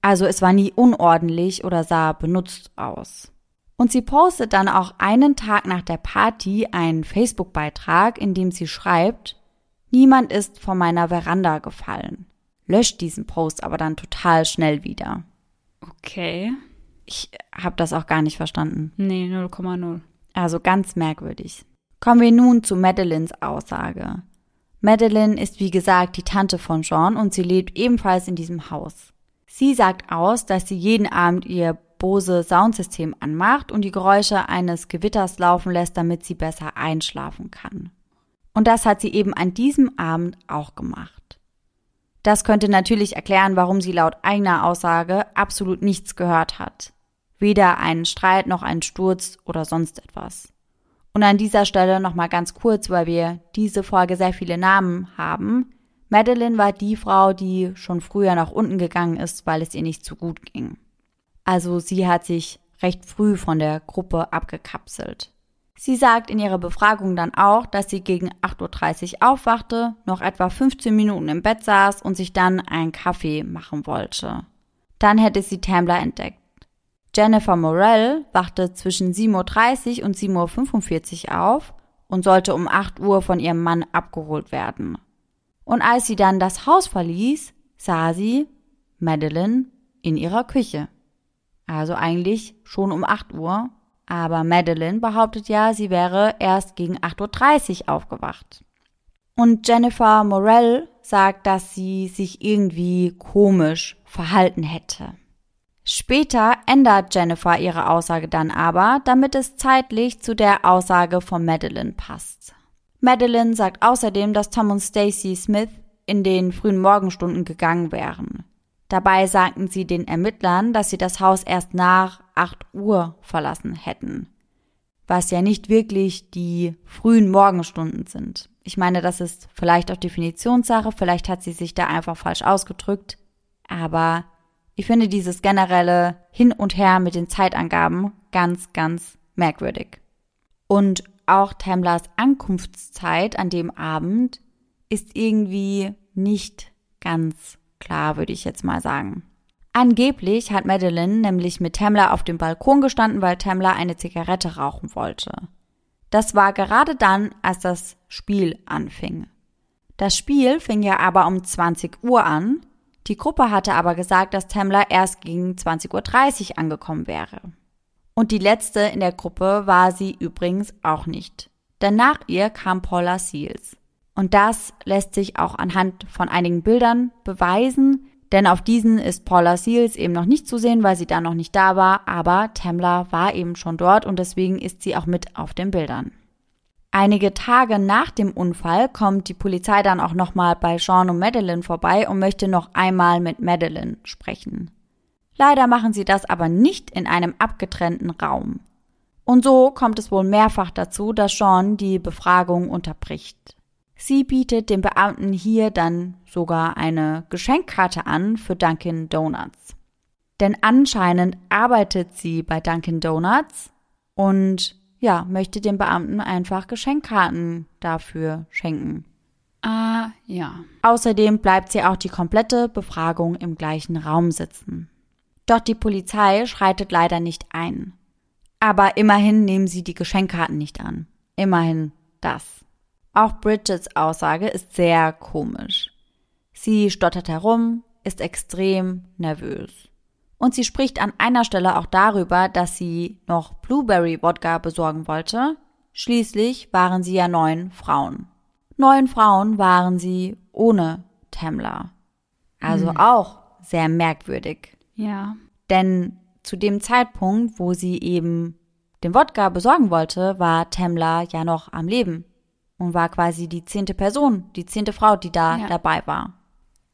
B: also es war nie unordentlich oder sah benutzt aus. Und sie postet dann auch einen Tag nach der Party einen Facebook-Beitrag, in dem sie schreibt, niemand ist von meiner Veranda gefallen. Löscht diesen Post aber dann total schnell wieder.
A: Okay.
B: Ich habe das auch gar nicht verstanden.
A: Nee, 0,0.
B: Also ganz merkwürdig. Kommen wir nun zu Madeleines Aussage. Madeline ist wie gesagt die Tante von Sean und sie lebt ebenfalls in diesem Haus. Sie sagt aus, dass sie jeden Abend ihr Bose Soundsystem anmacht und die Geräusche eines Gewitters laufen lässt, damit sie besser einschlafen kann. Und das hat sie eben an diesem Abend auch gemacht. Das könnte natürlich erklären, warum sie laut eigener Aussage absolut nichts gehört hat. Weder einen Streit noch einen Sturz oder sonst etwas. Und an dieser Stelle nochmal ganz kurz, weil wir diese Folge sehr viele Namen haben. Madeline war die Frau, die schon früher nach unten gegangen ist, weil es ihr nicht so gut ging. Also sie hat sich recht früh von der Gruppe abgekapselt. Sie sagt in ihrer Befragung dann auch, dass sie gegen 8.30 Uhr aufwachte, noch etwa 15 Minuten im Bett saß und sich dann einen Kaffee machen wollte. Dann hätte sie Tambler entdeckt. Jennifer Morell wachte zwischen 7.30 Uhr und 7.45 Uhr auf und sollte um 8 Uhr von ihrem Mann abgeholt werden. Und als sie dann das Haus verließ, sah sie, Madeline in ihrer Küche. Also eigentlich schon um 8 Uhr, aber Madeline behauptet ja, sie wäre erst gegen 8.30 Uhr aufgewacht. Und Jennifer Morell sagt, dass sie sich irgendwie komisch verhalten hätte. Später ändert Jennifer ihre Aussage dann aber, damit es zeitlich zu der Aussage von Madeline passt. Madeline sagt außerdem, dass Tom und Stacy Smith in den frühen Morgenstunden gegangen wären. Dabei sagten sie den Ermittlern, dass sie das Haus erst nach 8 Uhr verlassen hätten. Was ja nicht wirklich die frühen Morgenstunden sind. Ich meine, das ist vielleicht auch Definitionssache, vielleicht hat sie sich da einfach falsch ausgedrückt, aber ich finde dieses generelle Hin und Her mit den Zeitangaben ganz, ganz merkwürdig. Und auch Tamlers Ankunftszeit an dem Abend ist irgendwie nicht ganz klar, würde ich jetzt mal sagen. Angeblich hat Madeline nämlich mit Tamla auf dem Balkon gestanden, weil Tamla eine Zigarette rauchen wollte. Das war gerade dann, als das Spiel anfing. Das Spiel fing ja aber um 20 Uhr an die Gruppe hatte aber gesagt, dass Tamla erst gegen 20.30 Uhr angekommen wäre. Und die letzte in der Gruppe war sie übrigens auch nicht. Denn nach ihr kam Paula Seals. Und das lässt sich auch anhand von einigen Bildern beweisen, denn auf diesen ist Paula Seals eben noch nicht zu sehen, weil sie da noch nicht da war, aber Tamla war eben schon dort und deswegen ist sie auch mit auf den Bildern. Einige Tage nach dem Unfall kommt die Polizei dann auch nochmal bei Sean und Madeline vorbei und möchte noch einmal mit Madeline sprechen. Leider machen sie das aber nicht in einem abgetrennten Raum. Und so kommt es wohl mehrfach dazu, dass Sean die Befragung unterbricht. Sie bietet dem Beamten hier dann sogar eine Geschenkkarte an für Dunkin Donuts. Denn anscheinend arbeitet sie bei Dunkin Donuts und ja, möchte dem Beamten einfach Geschenkkarten dafür schenken.
A: Ah, ja.
B: Außerdem bleibt sie auch die komplette Befragung im gleichen Raum sitzen. Doch die Polizei schreitet leider nicht ein. Aber immerhin nehmen sie die Geschenkkarten nicht an. Immerhin das. Auch Bridgets Aussage ist sehr komisch. Sie stottert herum, ist extrem nervös. Und sie spricht an einer Stelle auch darüber, dass sie noch Blueberry Wodka besorgen wollte. Schließlich waren sie ja neun Frauen. Neun Frauen waren sie ohne Tamla. Also hm. auch sehr merkwürdig.
A: Ja.
B: Denn zu dem Zeitpunkt, wo sie eben den Wodka besorgen wollte, war Tamla ja noch am Leben und war quasi die zehnte Person, die zehnte Frau, die da ja. dabei war.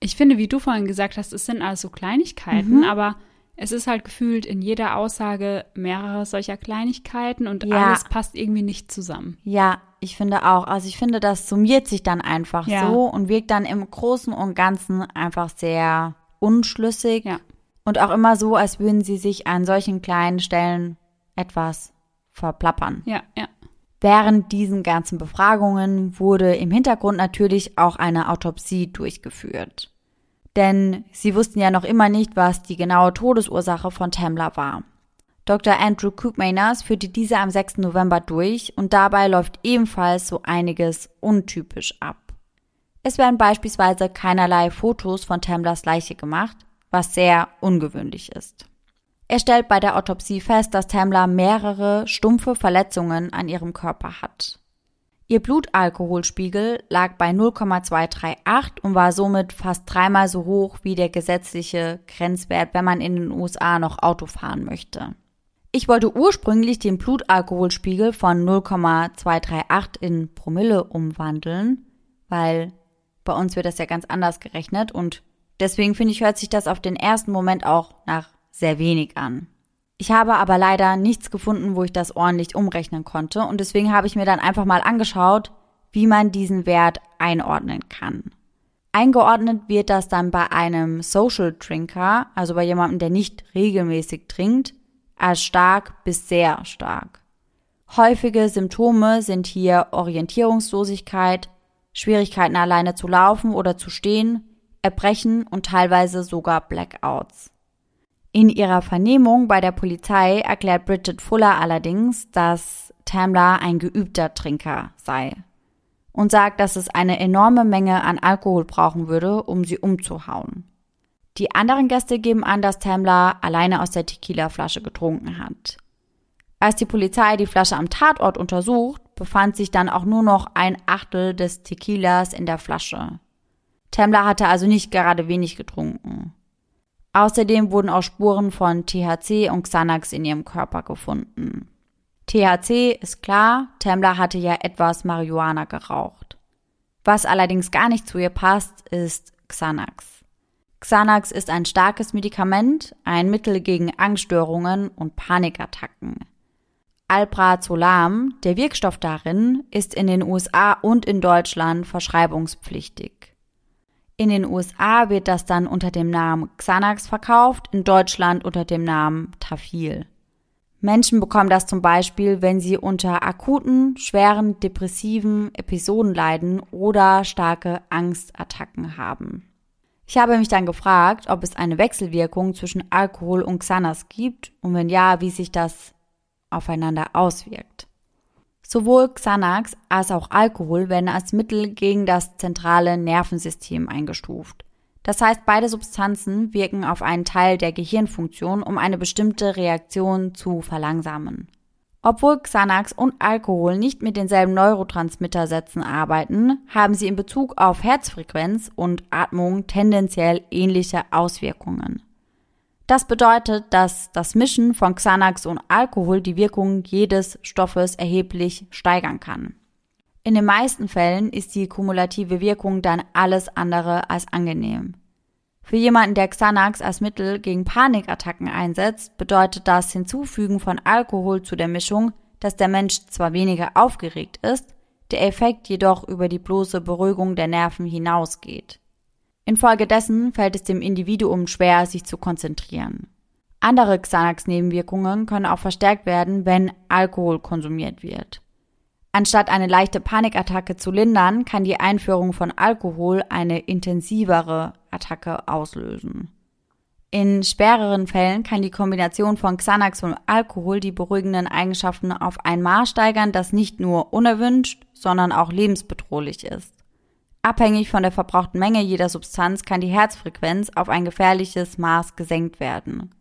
A: Ich finde, wie du vorhin gesagt hast, es sind also Kleinigkeiten, mhm. aber es ist halt gefühlt in jeder Aussage mehrere solcher Kleinigkeiten und ja. alles passt irgendwie nicht zusammen.
B: Ja, ich finde auch. Also ich finde, das summiert sich dann einfach ja. so und wirkt dann im Großen und Ganzen einfach sehr unschlüssig. Ja. Und auch immer so, als würden sie sich an solchen kleinen Stellen etwas verplappern.
A: Ja, ja.
B: Während diesen ganzen Befragungen wurde im Hintergrund natürlich auch eine Autopsie durchgeführt denn sie wussten ja noch immer nicht, was die genaue Todesursache von Tamla war. Dr. Andrew Cookmaners führte diese am 6. November durch und dabei läuft ebenfalls so einiges untypisch ab. Es werden beispielsweise keinerlei Fotos von Tamlas Leiche gemacht, was sehr ungewöhnlich ist. Er stellt bei der Autopsie fest, dass Tamla mehrere stumpfe Verletzungen an ihrem Körper hat. Ihr Blutalkoholspiegel lag bei 0,238 und war somit fast dreimal so hoch wie der gesetzliche Grenzwert, wenn man in den USA noch Auto fahren möchte. Ich wollte ursprünglich den Blutalkoholspiegel von 0,238 in Promille umwandeln, weil bei uns wird das ja ganz anders gerechnet und deswegen finde ich, hört sich das auf den ersten Moment auch nach sehr wenig an. Ich habe aber leider nichts gefunden, wo ich das ordentlich umrechnen konnte und deswegen habe ich mir dann einfach mal angeschaut, wie man diesen Wert einordnen kann. Eingeordnet wird das dann bei einem Social Drinker, also bei jemandem, der nicht regelmäßig trinkt, als stark bis sehr stark. Häufige Symptome sind hier Orientierungslosigkeit, Schwierigkeiten alleine zu laufen oder zu stehen, Erbrechen und teilweise sogar Blackouts. In ihrer Vernehmung bei der Polizei erklärt Bridget Fuller allerdings, dass Tamla ein geübter Trinker sei und sagt, dass es eine enorme Menge an Alkohol brauchen würde, um sie umzuhauen. Die anderen Gäste geben an, dass Tamla alleine aus der Tequila-Flasche getrunken hat. Als die Polizei die Flasche am Tatort untersucht, befand sich dann auch nur noch ein Achtel des Tequilas in der Flasche. Tamla hatte also nicht gerade wenig getrunken. Außerdem wurden auch Spuren von THC und Xanax in ihrem Körper gefunden. THC ist klar, Tamla hatte ja etwas Marihuana geraucht. Was allerdings gar nicht zu ihr passt, ist Xanax. Xanax ist ein starkes Medikament, ein Mittel gegen Angststörungen und Panikattacken. Alprazolam, der Wirkstoff darin, ist in den USA und in Deutschland verschreibungspflichtig. In den USA wird das dann unter dem Namen Xanax verkauft, in Deutschland unter dem Namen Tafil. Menschen bekommen das zum Beispiel, wenn sie unter akuten, schweren depressiven Episoden leiden oder starke Angstattacken haben. Ich habe mich dann gefragt, ob es eine Wechselwirkung zwischen Alkohol und Xanax gibt und wenn ja, wie sich das aufeinander auswirkt. Sowohl Xanax als auch Alkohol werden als Mittel gegen das zentrale Nervensystem eingestuft. Das heißt, beide Substanzen wirken auf einen Teil der Gehirnfunktion, um eine bestimmte Reaktion zu verlangsamen. Obwohl Xanax und Alkohol nicht mit denselben Neurotransmittersätzen arbeiten, haben sie in Bezug auf Herzfrequenz und Atmung tendenziell ähnliche Auswirkungen. Das bedeutet, dass das Mischen von Xanax und Alkohol die Wirkung jedes Stoffes erheblich steigern kann. In den meisten Fällen ist die kumulative Wirkung dann alles andere als angenehm. Für jemanden, der Xanax als Mittel gegen Panikattacken einsetzt, bedeutet das Hinzufügen von Alkohol zu der Mischung, dass der Mensch zwar weniger aufgeregt ist, der Effekt jedoch über die bloße Beruhigung der Nerven hinausgeht. Infolgedessen fällt es dem Individuum schwer, sich zu konzentrieren. Andere Xanax-Nebenwirkungen können auch verstärkt werden, wenn Alkohol konsumiert wird. Anstatt eine leichte Panikattacke zu lindern, kann die Einführung von Alkohol eine intensivere Attacke auslösen. In schwereren Fällen kann die Kombination von Xanax und Alkohol die beruhigenden Eigenschaften auf ein Maß steigern, das nicht nur unerwünscht, sondern auch lebensbedrohlich ist. Abhängig von der verbrauchten Menge jeder Substanz kann die Herzfrequenz auf ein gefährliches Maß gesenkt werden.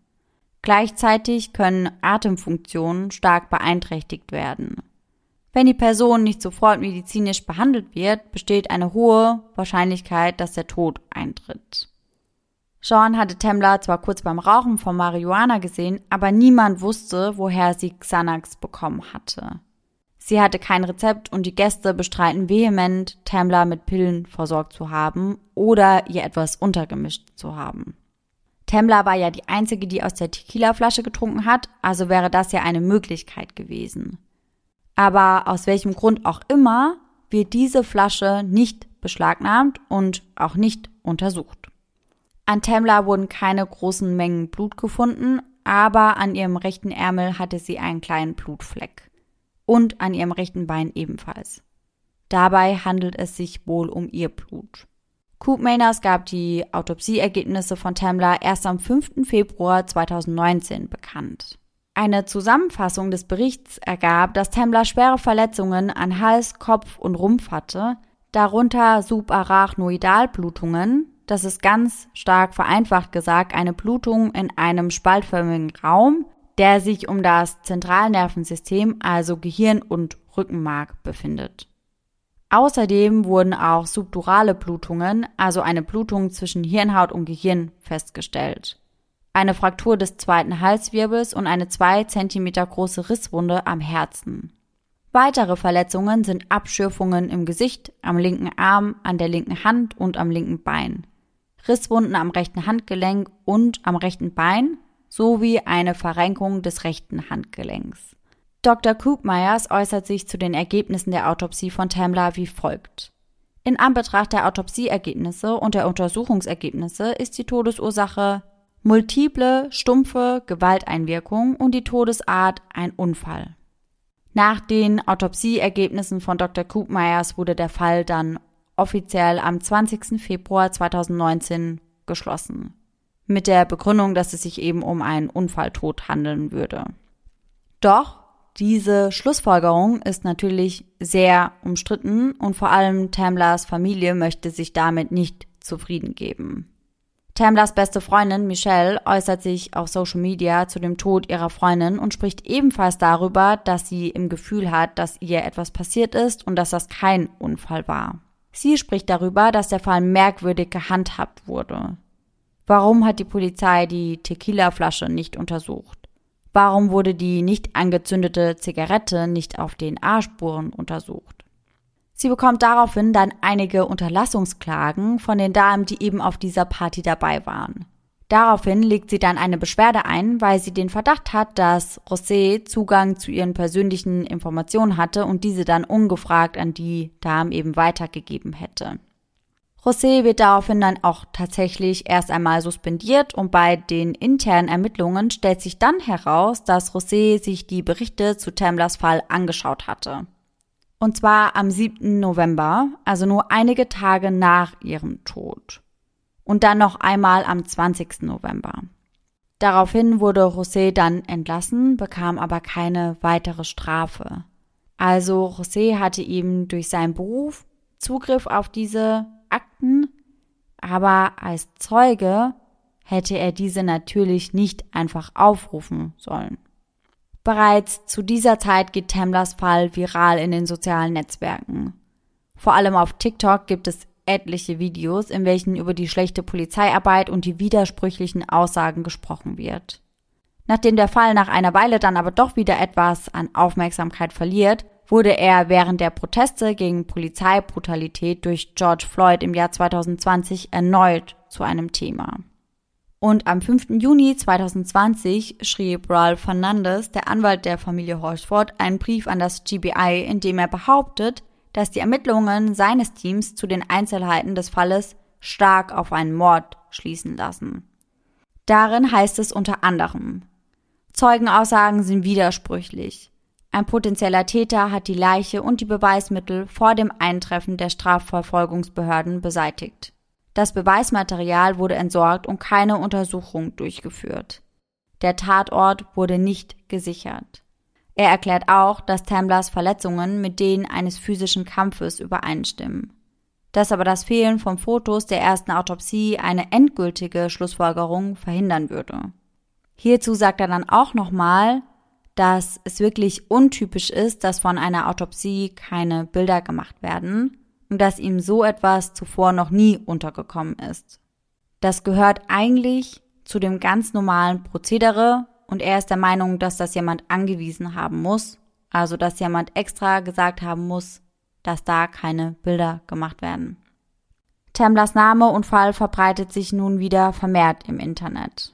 B: Gleichzeitig können Atemfunktionen stark beeinträchtigt werden. Wenn die Person nicht sofort medizinisch behandelt wird, besteht eine hohe Wahrscheinlichkeit, dass der Tod eintritt. Sean hatte Temmler zwar kurz beim Rauchen von Marihuana gesehen, aber niemand wusste, woher sie Xanax bekommen hatte. Sie hatte kein Rezept und die Gäste bestreiten vehement, Temmler mit Pillen versorgt zu haben oder ihr etwas untergemischt zu haben. Temmler war ja die einzige, die aus der Tequila-Flasche getrunken hat, also wäre das ja eine Möglichkeit gewesen. Aber aus welchem Grund auch immer wird diese Flasche nicht beschlagnahmt und auch nicht untersucht. An Tamla wurden keine großen Mengen Blut gefunden, aber an ihrem rechten Ärmel hatte sie einen kleinen Blutfleck. Und an ihrem rechten Bein ebenfalls. Dabei handelt es sich wohl um ihr Blut. Coop Mayners gab die Autopsieergebnisse von Tamla erst am 5. Februar 2019 bekannt. Eine Zusammenfassung des Berichts ergab, dass Temmler schwere Verletzungen an Hals, Kopf und Rumpf hatte, darunter Subarachnoidalblutungen, das ist ganz stark vereinfacht gesagt eine Blutung in einem spaltförmigen Raum, der sich um das Zentralnervensystem, also Gehirn und Rückenmark, befindet. Außerdem wurden auch subdurale Blutungen, also eine Blutung zwischen Hirnhaut und Gehirn, festgestellt eine Fraktur des zweiten Halswirbels und eine zwei Zentimeter große Risswunde am Herzen. Weitere Verletzungen sind Abschürfungen im Gesicht, am linken Arm, an der linken Hand und am linken Bein, Risswunden am rechten Handgelenk und am rechten Bein sowie eine Verrenkung des rechten Handgelenks. Dr. Koopmeyers äußert sich zu den Ergebnissen der Autopsie von Tamla wie folgt. In Anbetracht der Autopsieergebnisse und der Untersuchungsergebnisse ist die Todesursache multiple, stumpfe Gewalteinwirkung und die Todesart ein Unfall. Nach den Autopsieergebnissen von Dr. Koopmeyers wurde der Fall dann offiziell am 20. Februar 2019 geschlossen. Mit der Begründung, dass es sich eben um einen Unfalltod handeln würde. Doch diese Schlussfolgerung ist natürlich sehr umstritten und vor allem Tamlers Familie möchte sich damit nicht zufrieden geben. Tamlas beste Freundin Michelle äußert sich auf Social Media zu dem Tod ihrer Freundin und spricht ebenfalls darüber, dass sie im Gefühl hat, dass ihr etwas passiert ist und dass das kein Unfall war. Sie spricht darüber, dass der Fall merkwürdig gehandhabt wurde. Warum hat die Polizei die Tequila-Flasche nicht untersucht? Warum wurde die nicht angezündete Zigarette nicht auf DNA-Spuren untersucht? Sie bekommt daraufhin dann einige Unterlassungsklagen von den Damen, die eben auf dieser Party dabei waren. Daraufhin legt sie dann eine Beschwerde ein, weil sie den Verdacht hat, dass Rosé Zugang zu ihren persönlichen Informationen hatte und diese dann ungefragt an die Damen eben weitergegeben hätte. José wird daraufhin dann auch tatsächlich erst einmal suspendiert und bei den internen Ermittlungen stellt sich dann heraus, dass José sich die Berichte zu Tamlers Fall angeschaut hatte. Und zwar am 7. November, also nur einige Tage nach ihrem Tod. Und dann noch einmal am 20. November. Daraufhin wurde José dann entlassen, bekam aber keine weitere Strafe. Also José hatte eben durch seinen Beruf Zugriff auf diese Akten, aber als Zeuge hätte er diese natürlich nicht einfach aufrufen sollen. Bereits zu dieser Zeit geht Tamlers Fall viral in den sozialen Netzwerken. Vor allem auf TikTok gibt es etliche Videos, in welchen über die schlechte Polizeiarbeit und die widersprüchlichen Aussagen gesprochen wird. Nachdem der Fall nach einer Weile dann aber doch wieder etwas an Aufmerksamkeit verliert, wurde er während der Proteste gegen Polizeibrutalität durch George Floyd im Jahr 2020 erneut zu einem Thema. Und am 5. Juni 2020 schrieb Ralph Fernandez, der Anwalt der Familie Horsford, einen Brief an das GBI, in dem er behauptet, dass die Ermittlungen seines Teams zu den Einzelheiten des Falles stark auf einen Mord schließen lassen. Darin heißt es unter anderem, Zeugenaussagen sind widersprüchlich. Ein potenzieller Täter hat die Leiche und die Beweismittel vor dem Eintreffen der Strafverfolgungsbehörden beseitigt. Das Beweismaterial wurde entsorgt und keine Untersuchung durchgeführt. Der Tatort wurde nicht gesichert. Er erklärt auch, dass Tamblers Verletzungen mit denen eines physischen Kampfes übereinstimmen. Dass aber das Fehlen von Fotos der ersten Autopsie eine endgültige Schlussfolgerung verhindern würde. Hierzu sagt er dann auch nochmal, dass es wirklich untypisch ist, dass von einer Autopsie keine Bilder gemacht werden und dass ihm so etwas zuvor noch nie untergekommen ist. Das gehört eigentlich zu dem ganz normalen Prozedere und er ist der Meinung, dass das jemand angewiesen haben muss, also dass jemand extra gesagt haben muss, dass da keine Bilder gemacht werden. Temblers Name und Fall verbreitet sich nun wieder vermehrt im Internet.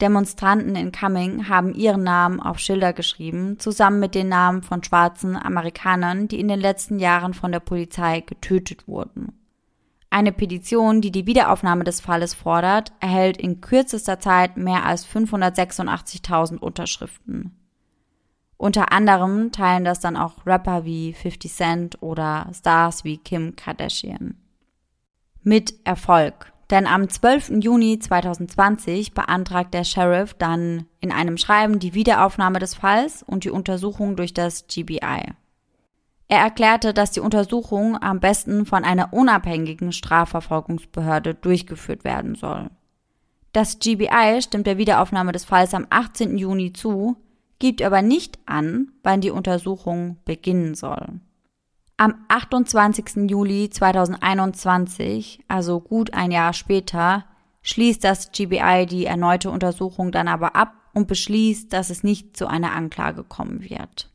B: Demonstranten in Cumming haben ihren Namen auf Schilder geschrieben, zusammen mit den Namen von schwarzen Amerikanern, die in den letzten Jahren von der Polizei getötet wurden. Eine Petition, die die Wiederaufnahme des Falles fordert, erhält in kürzester Zeit mehr als 586.000 Unterschriften. Unter anderem teilen das dann auch Rapper wie 50 Cent oder Stars wie Kim Kardashian. Mit Erfolg. Denn am 12. Juni 2020 beantragt der Sheriff dann in einem Schreiben die Wiederaufnahme des Falls und die Untersuchung durch das GBI. Er erklärte, dass die Untersuchung am besten von einer unabhängigen Strafverfolgungsbehörde durchgeführt werden soll. Das GBI stimmt der Wiederaufnahme des Falls am 18. Juni zu, gibt aber nicht an, wann die Untersuchung beginnen soll. Am 28. Juli 2021, also gut ein Jahr später, schließt das GBI die erneute Untersuchung dann aber ab und beschließt, dass es nicht zu einer Anklage kommen wird.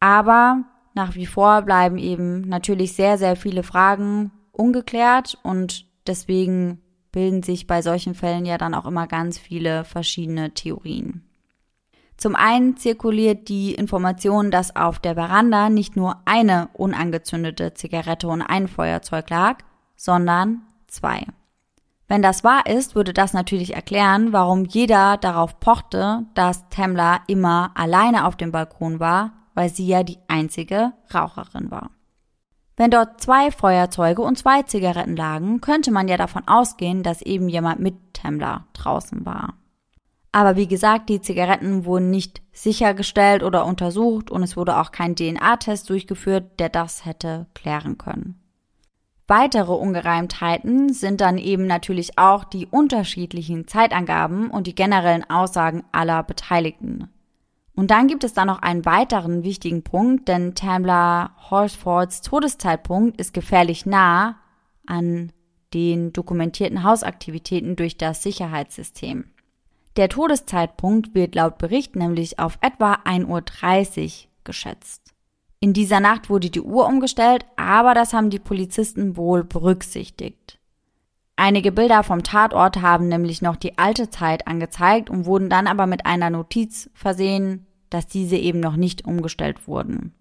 B: Aber nach wie vor bleiben eben natürlich sehr, sehr viele Fragen ungeklärt und deswegen bilden sich bei solchen Fällen ja dann auch immer ganz viele verschiedene Theorien. Zum einen zirkuliert die Information, dass auf der Veranda nicht nur eine unangezündete Zigarette und ein Feuerzeug lag, sondern zwei. Wenn das wahr ist, würde das natürlich erklären, warum jeder darauf pochte, dass Tamla immer alleine auf dem Balkon war, weil sie ja die einzige Raucherin war. Wenn dort zwei Feuerzeuge und zwei Zigaretten lagen, könnte man ja davon ausgehen, dass eben jemand mit Tamla draußen war. Aber wie gesagt, die Zigaretten wurden nicht sichergestellt oder untersucht und es wurde auch kein DNA-Test durchgeführt, der das hätte klären können. Weitere Ungereimtheiten sind dann eben natürlich auch die unterschiedlichen Zeitangaben und die generellen Aussagen aller Beteiligten. Und dann gibt es da noch einen weiteren wichtigen Punkt, denn Tamla Horsfords Todeszeitpunkt ist gefährlich nah an den dokumentierten Hausaktivitäten durch das Sicherheitssystem. Der Todeszeitpunkt wird laut Bericht nämlich auf etwa 1.30 Uhr geschätzt. In dieser Nacht wurde die Uhr umgestellt, aber das haben die Polizisten wohl berücksichtigt. Einige Bilder vom Tatort haben nämlich noch die alte Zeit angezeigt und wurden dann aber mit einer Notiz versehen, dass diese eben noch nicht umgestellt wurden.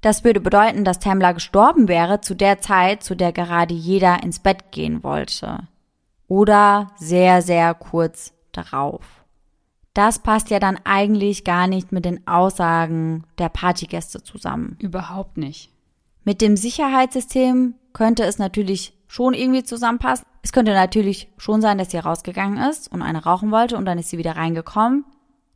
B: Das würde bedeuten, dass Tamla gestorben wäre zu der Zeit, zu der gerade jeder ins Bett gehen wollte. Oder sehr, sehr kurz darauf. Das passt ja dann eigentlich gar nicht mit den Aussagen der Partygäste zusammen.
A: Überhaupt nicht.
B: Mit dem Sicherheitssystem könnte es natürlich schon irgendwie zusammenpassen. Es könnte natürlich schon sein, dass sie rausgegangen ist und eine rauchen wollte und dann ist sie wieder reingekommen.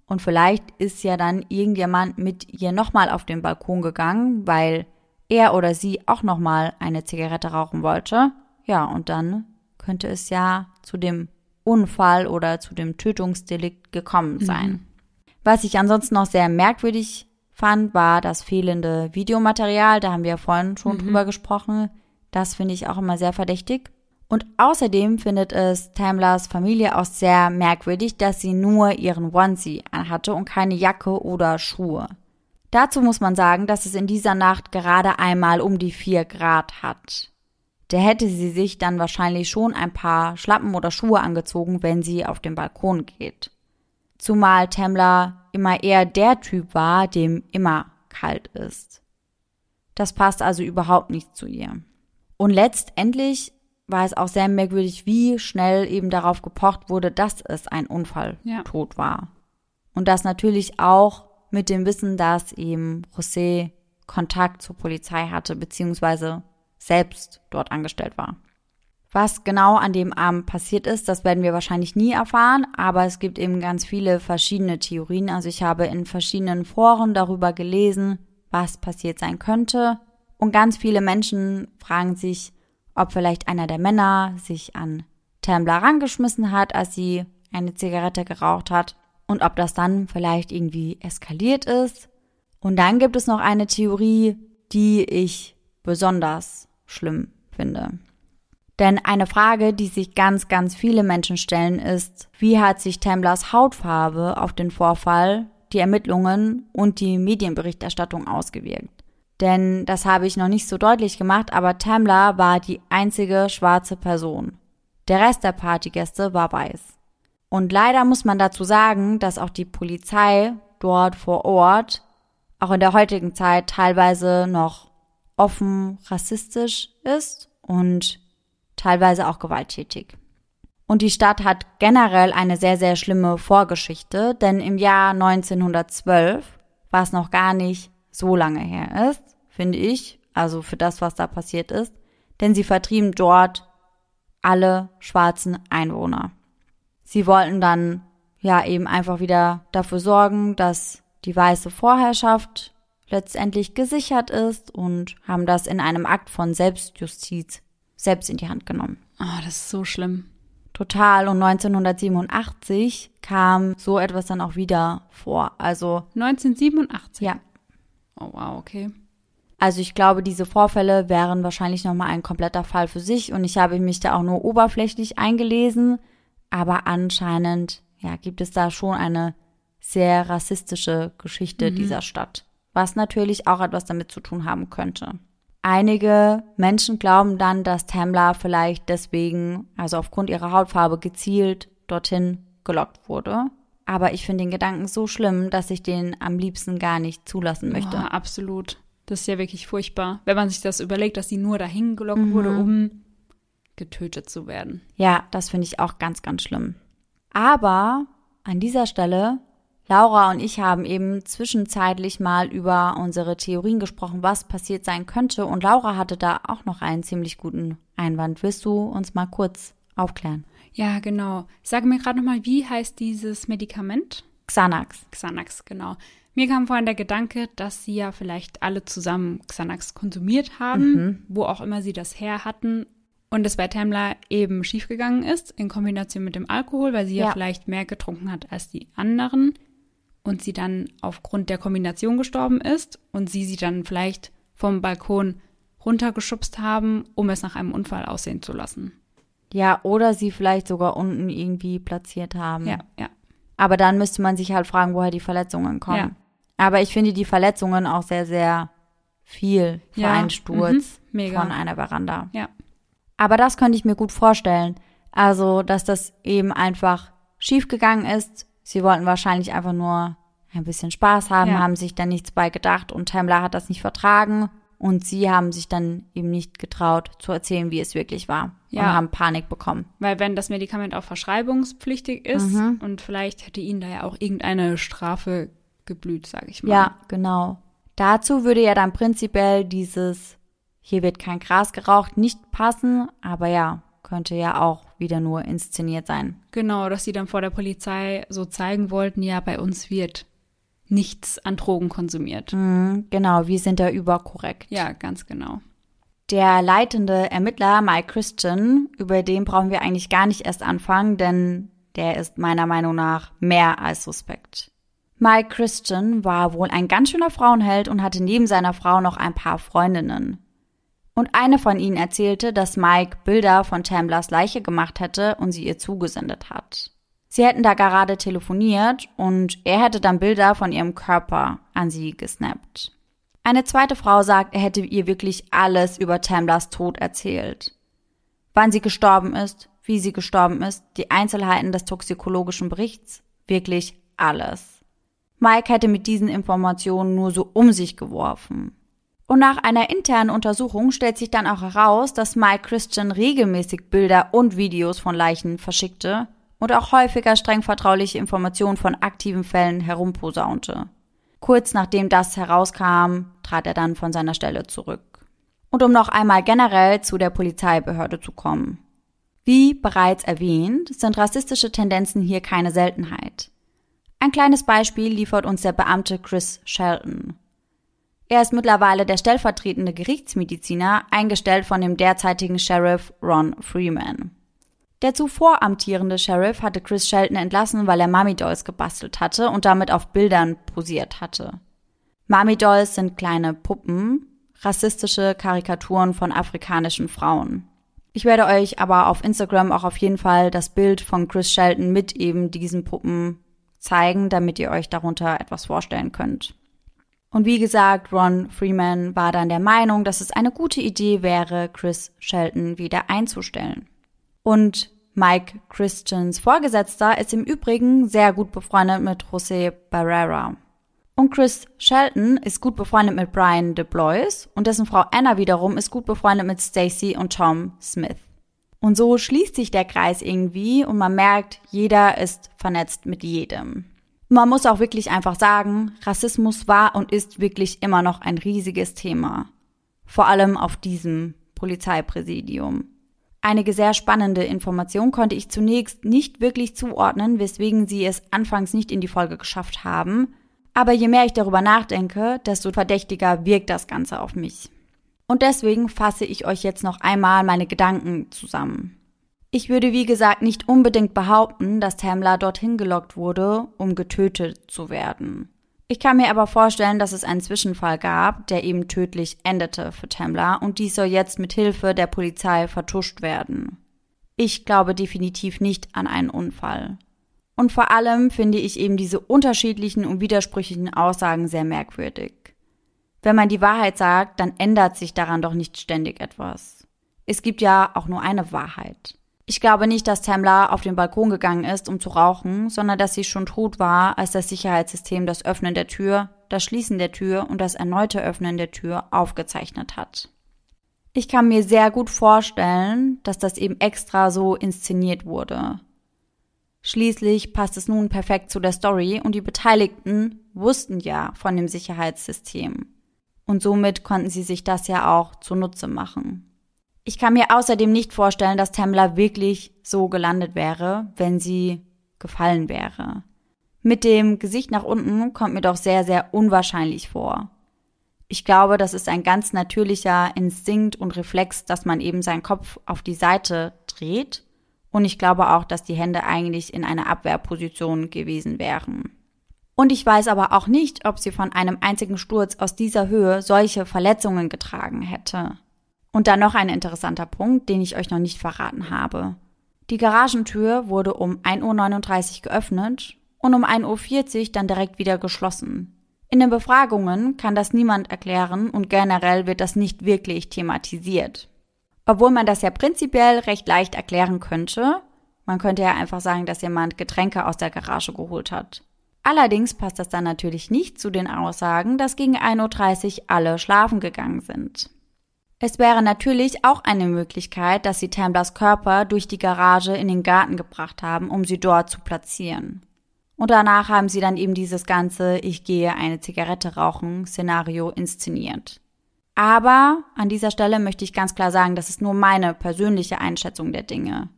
B: Und vielleicht ist ja dann irgendjemand mit ihr nochmal auf den Balkon gegangen, weil er oder sie auch nochmal eine Zigarette rauchen wollte. Ja, und dann könnte es ja zu dem Unfall oder zu dem Tötungsdelikt gekommen sein. Mhm. Was ich ansonsten noch sehr merkwürdig fand, war das fehlende Videomaterial. Da haben wir ja vorhin schon mhm. drüber gesprochen. Das finde ich auch immer sehr verdächtig. Und außerdem findet es Tamlas Familie auch sehr merkwürdig, dass sie nur ihren Onesie anhatte und keine Jacke oder Schuhe. Dazu muss man sagen, dass es in dieser Nacht gerade einmal um die vier Grad hat der hätte sie sich dann wahrscheinlich schon ein paar Schlappen oder Schuhe angezogen, wenn sie auf den Balkon geht. Zumal Tamla immer eher der Typ war, dem immer kalt ist. Das passt also überhaupt nicht zu ihr. Und letztendlich war es auch sehr merkwürdig, wie schnell eben darauf gepocht wurde, dass es ein Unfalltod ja. war. Und das natürlich auch mit dem Wissen, dass eben José Kontakt zur Polizei hatte, beziehungsweise selbst dort angestellt war. Was genau an dem Abend passiert ist, das werden wir wahrscheinlich nie erfahren, aber es gibt eben ganz viele verschiedene Theorien. Also ich habe in verschiedenen Foren darüber gelesen, was passiert sein könnte. Und ganz viele Menschen fragen sich, ob vielleicht einer der Männer sich an Tambler rangeschmissen hat, als sie eine Zigarette geraucht hat und ob das dann vielleicht irgendwie eskaliert ist. Und dann gibt es noch eine Theorie, die ich besonders schlimm finde. Denn eine Frage, die sich ganz, ganz viele Menschen stellen, ist, wie hat sich Tamblers Hautfarbe auf den Vorfall, die Ermittlungen und die Medienberichterstattung ausgewirkt? Denn das habe ich noch nicht so deutlich gemacht, aber Tamla war die einzige schwarze Person. Der Rest der Partygäste war weiß. Und leider muss man dazu sagen, dass auch die Polizei dort vor Ort auch in der heutigen Zeit teilweise noch offen rassistisch ist und teilweise auch gewalttätig. Und die Stadt hat generell eine sehr, sehr schlimme Vorgeschichte, denn im Jahr 1912, was noch gar nicht so lange her ist, finde ich, also für das, was da passiert ist, denn sie vertrieben dort alle schwarzen Einwohner. Sie wollten dann ja eben einfach wieder dafür sorgen, dass die weiße Vorherrschaft letztendlich gesichert ist und haben das in einem Akt von Selbstjustiz selbst in die Hand genommen.
A: Oh, das ist so schlimm.
B: Total. Und 1987 kam so etwas dann auch wieder vor. Also
A: 1987.
B: Ja.
A: Oh wow, okay.
B: Also ich glaube, diese Vorfälle wären wahrscheinlich nochmal ein kompletter Fall für sich und ich habe mich da auch nur oberflächlich eingelesen, aber anscheinend ja, gibt es da schon eine sehr rassistische Geschichte mhm. dieser Stadt was natürlich auch etwas damit zu tun haben könnte. Einige Menschen glauben dann, dass Tamla vielleicht deswegen, also aufgrund ihrer Hautfarbe, gezielt dorthin gelockt wurde. Aber ich finde den Gedanken so schlimm, dass ich den am liebsten gar nicht zulassen möchte.
A: Oh, absolut. Das ist ja wirklich furchtbar, wenn man sich das überlegt, dass sie nur dahin gelockt mhm. wurde, um getötet zu werden.
B: Ja, das finde ich auch ganz, ganz schlimm. Aber an dieser Stelle Laura und ich haben eben zwischenzeitlich mal über unsere Theorien gesprochen, was passiert sein könnte. Und Laura hatte da auch noch einen ziemlich guten Einwand. Willst du uns mal kurz aufklären?
A: Ja, genau. Sag mir gerade nochmal, wie heißt dieses Medikament?
B: Xanax.
A: Xanax, genau. Mir kam vorhin der Gedanke, dass sie ja vielleicht alle zusammen Xanax konsumiert haben, mhm. wo auch immer sie das her hatten. Und es bei Tamla eben schiefgegangen ist, in Kombination mit dem Alkohol, weil sie ja. ja vielleicht mehr getrunken hat als die anderen und sie dann aufgrund der Kombination gestorben ist und sie sie dann vielleicht vom Balkon runtergeschubst haben, um es nach einem Unfall aussehen zu lassen.
B: Ja, oder sie vielleicht sogar unten irgendwie platziert haben.
A: Ja, ja.
B: Aber dann müsste man sich halt fragen, woher die Verletzungen kommen. Ja. Aber ich finde die Verletzungen auch sehr, sehr viel für ja. einen Sturz mhm. von einer Veranda.
A: Ja.
B: Aber das könnte ich mir gut vorstellen. Also, dass das eben einfach schiefgegangen ist. Sie wollten wahrscheinlich einfach nur ein bisschen Spaß haben, ja. haben sich dann nichts bei gedacht und Tamla hat das nicht vertragen und sie haben sich dann eben nicht getraut zu erzählen, wie es wirklich war ja. und haben Panik bekommen.
A: Weil wenn das Medikament auch verschreibungspflichtig ist mhm. und vielleicht hätte ihnen da ja auch irgendeine Strafe geblüht, sage ich mal.
B: Ja, genau. Dazu würde ja dann prinzipiell dieses hier wird kein Gras geraucht nicht passen, aber ja, könnte ja auch wieder nur inszeniert sein.
A: Genau, dass sie dann vor der Polizei so zeigen wollten, ja, bei uns wird nichts an Drogen konsumiert.
B: Mhm, genau, wir sind da überkorrekt.
A: Ja, ganz genau.
B: Der leitende Ermittler Mike Christian, über den brauchen wir eigentlich gar nicht erst anfangen, denn der ist meiner Meinung nach mehr als suspekt. Mike Christian war wohl ein ganz schöner Frauenheld und hatte neben seiner Frau noch ein paar Freundinnen. Und eine von ihnen erzählte, dass Mike Bilder von Tamblas Leiche gemacht hätte und sie ihr zugesendet hat. Sie hätten da gerade telefoniert und er hätte dann Bilder von ihrem Körper an sie gesnappt. Eine zweite Frau sagt, er hätte ihr wirklich alles über Tamblas Tod erzählt. Wann sie gestorben ist, wie sie gestorben ist, die Einzelheiten des toxikologischen Berichts, wirklich alles. Mike hätte mit diesen Informationen nur so um sich geworfen. Und nach einer internen Untersuchung stellt sich dann auch heraus, dass Mike Christian regelmäßig Bilder und Videos von Leichen verschickte und auch häufiger streng vertrauliche Informationen von aktiven Fällen herumposaunte. Kurz nachdem das herauskam, trat er dann von seiner Stelle zurück. Und um noch einmal generell zu der Polizeibehörde zu kommen. Wie bereits erwähnt, sind rassistische Tendenzen hier keine Seltenheit. Ein kleines Beispiel liefert uns der Beamte Chris Shelton. Er ist mittlerweile der stellvertretende Gerichtsmediziner, eingestellt von dem derzeitigen Sheriff Ron Freeman. Der zuvor amtierende Sheriff hatte Chris Shelton entlassen, weil er Mummy Dolls gebastelt hatte und damit auf Bildern posiert hatte. Mummy Dolls sind kleine Puppen, rassistische Karikaturen von afrikanischen Frauen. Ich werde euch aber auf Instagram auch auf jeden Fall das Bild von Chris Shelton mit eben diesen Puppen zeigen, damit ihr euch darunter etwas vorstellen könnt. Und wie gesagt, Ron Freeman war dann der Meinung, dass es eine gute Idee wäre, Chris Shelton wieder einzustellen. Und Mike Christians Vorgesetzter ist im Übrigen sehr gut befreundet mit José Barrera. Und Chris Shelton ist gut befreundet mit Brian DeBlois und dessen Frau Anna wiederum ist gut befreundet mit Stacy und Tom Smith. Und so schließt sich der Kreis irgendwie und man merkt, jeder ist vernetzt mit jedem. Man muss auch wirklich einfach sagen, Rassismus war und ist wirklich immer noch ein riesiges Thema. Vor allem auf diesem Polizeipräsidium. Einige sehr spannende Informationen konnte ich zunächst nicht wirklich zuordnen, weswegen sie es anfangs nicht in die Folge geschafft haben. Aber je mehr ich darüber nachdenke, desto verdächtiger wirkt das Ganze auf mich. Und deswegen fasse ich euch jetzt noch einmal meine Gedanken zusammen. Ich würde wie gesagt nicht unbedingt behaupten, dass Tamla dorthin gelockt wurde, um getötet zu werden. Ich kann mir aber vorstellen, dass es einen Zwischenfall gab, der eben tödlich endete für Tamla und dies soll jetzt mit Hilfe der Polizei vertuscht werden. Ich glaube definitiv nicht an einen Unfall. Und vor allem finde ich eben diese unterschiedlichen und widersprüchlichen Aussagen sehr merkwürdig. Wenn man die Wahrheit sagt, dann ändert sich daran doch nicht ständig etwas. Es gibt ja auch nur eine Wahrheit. Ich glaube nicht, dass Tamla auf den Balkon gegangen ist, um zu rauchen, sondern dass sie schon tot war, als das Sicherheitssystem das Öffnen der Tür, das Schließen der Tür und das erneute Öffnen der Tür aufgezeichnet hat. Ich kann mir sehr gut vorstellen, dass das eben extra so inszeniert wurde. Schließlich passt es nun perfekt zu der Story und die Beteiligten wussten ja von dem Sicherheitssystem. Und somit konnten sie sich das ja auch zunutze machen. Ich kann mir außerdem nicht vorstellen, dass Tamla wirklich so gelandet wäre, wenn sie gefallen wäre. Mit dem Gesicht nach unten kommt mir doch sehr, sehr unwahrscheinlich vor. Ich glaube, das ist ein ganz natürlicher Instinkt und Reflex, dass man eben seinen Kopf auf die Seite dreht. Und ich glaube auch, dass die Hände eigentlich in einer Abwehrposition gewesen wären. Und ich weiß aber auch nicht, ob sie von einem einzigen Sturz aus dieser Höhe solche Verletzungen getragen hätte. Und dann noch ein interessanter Punkt, den ich euch noch nicht verraten habe. Die Garagentür wurde um 1.39 Uhr geöffnet und um 1.40 Uhr dann direkt wieder geschlossen. In den Befragungen kann das niemand erklären und generell wird das nicht wirklich thematisiert. Obwohl man das ja prinzipiell recht leicht erklären könnte. Man könnte ja einfach sagen, dass jemand Getränke aus der Garage geholt hat. Allerdings passt das dann natürlich nicht zu den Aussagen, dass gegen 1.30 Uhr alle schlafen gegangen sind. Es wäre natürlich auch eine Möglichkeit, dass sie Tamblers Körper durch die Garage in den Garten gebracht haben, um sie dort zu platzieren. Und danach haben sie dann eben dieses ganze Ich gehe eine Zigarette rauchen Szenario inszeniert. Aber an dieser Stelle möchte ich ganz klar sagen, das ist nur meine persönliche Einschätzung der Dinge.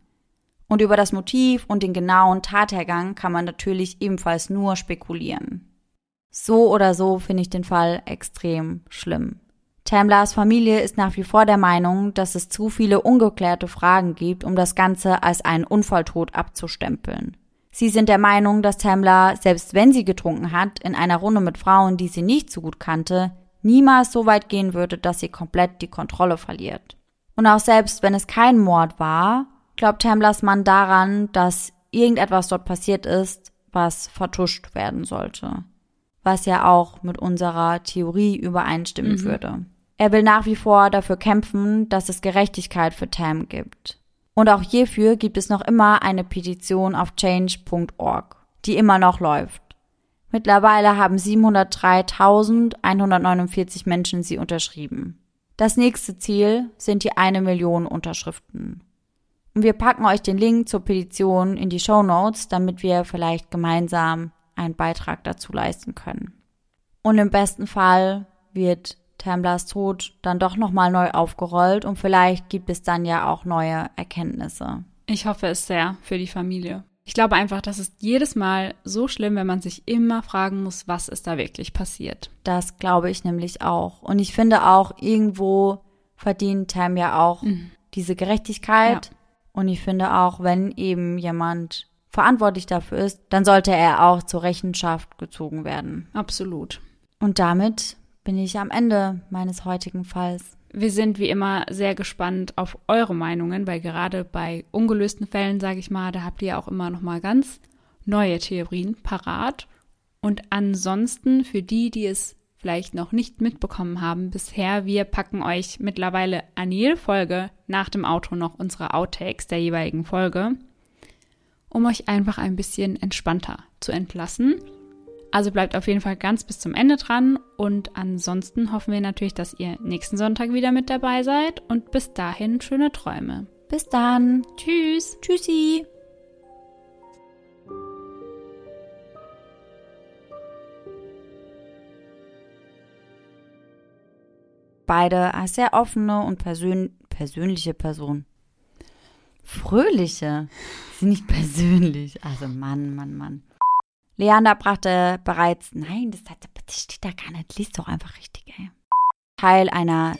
B: Und über das Motiv und den genauen Tathergang kann man natürlich ebenfalls nur spekulieren. So oder so finde ich den Fall extrem schlimm. Tamblers Familie ist nach wie vor der Meinung, dass es zu viele ungeklärte Fragen gibt, um das Ganze als einen Unfalltod abzustempeln. Sie sind der Meinung, dass Tamla, selbst wenn sie getrunken hat, in einer Runde mit Frauen, die sie nicht so gut kannte, niemals so weit gehen würde, dass sie komplett die Kontrolle verliert. Und auch selbst wenn es kein Mord war, glaubt Tamlas Mann daran, dass irgendetwas dort passiert ist, was vertuscht werden sollte. Was ja auch mit unserer Theorie übereinstimmen mhm. würde. Er will nach wie vor dafür kämpfen, dass es Gerechtigkeit für Tam gibt. Und auch hierfür gibt es noch immer eine Petition auf change.org, die immer noch läuft. Mittlerweile haben 703.149 Menschen sie unterschrieben. Das nächste Ziel sind die eine Million Unterschriften. Und wir packen euch den Link zur Petition in die Show Notes, damit wir vielleicht gemeinsam einen Beitrag dazu leisten können. Und im besten Fall wird Tamblers Tod dann doch nochmal neu aufgerollt und vielleicht gibt es dann ja auch neue Erkenntnisse.
A: Ich hoffe es sehr für die Familie. Ich glaube einfach, das ist jedes Mal so schlimm, wenn man sich immer fragen muss, was ist da wirklich passiert.
B: Das glaube ich nämlich auch. Und ich finde auch, irgendwo verdient Tam ja auch mhm. diese Gerechtigkeit. Ja. Und ich finde auch, wenn eben jemand verantwortlich dafür ist, dann sollte er auch zur Rechenschaft gezogen werden.
A: Absolut.
B: Und damit bin ich am Ende meines heutigen Falls.
A: Wir sind wie immer sehr gespannt auf eure Meinungen, weil gerade bei ungelösten Fällen, sage ich mal, da habt ihr auch immer noch mal ganz neue Theorien parat. Und ansonsten für die, die es vielleicht noch nicht mitbekommen haben bisher, wir packen euch mittlerweile an jede Folge nach dem Auto noch unsere Outtakes der jeweiligen Folge, um euch einfach ein bisschen entspannter zu entlassen. Also bleibt auf jeden Fall ganz bis zum Ende dran und ansonsten hoffen wir natürlich, dass ihr nächsten Sonntag wieder mit dabei seid und bis dahin schöne Träume.
B: Bis dann.
A: Tschüss.
B: Tschüssi. Beide als sehr offene und persön persönliche Personen. Fröhliche. Sind nicht persönlich. Also Mann, Mann, Mann. Leander brachte bereits, nein, das, das steht da gar nicht, liest doch einfach richtig, ey. Teil einer,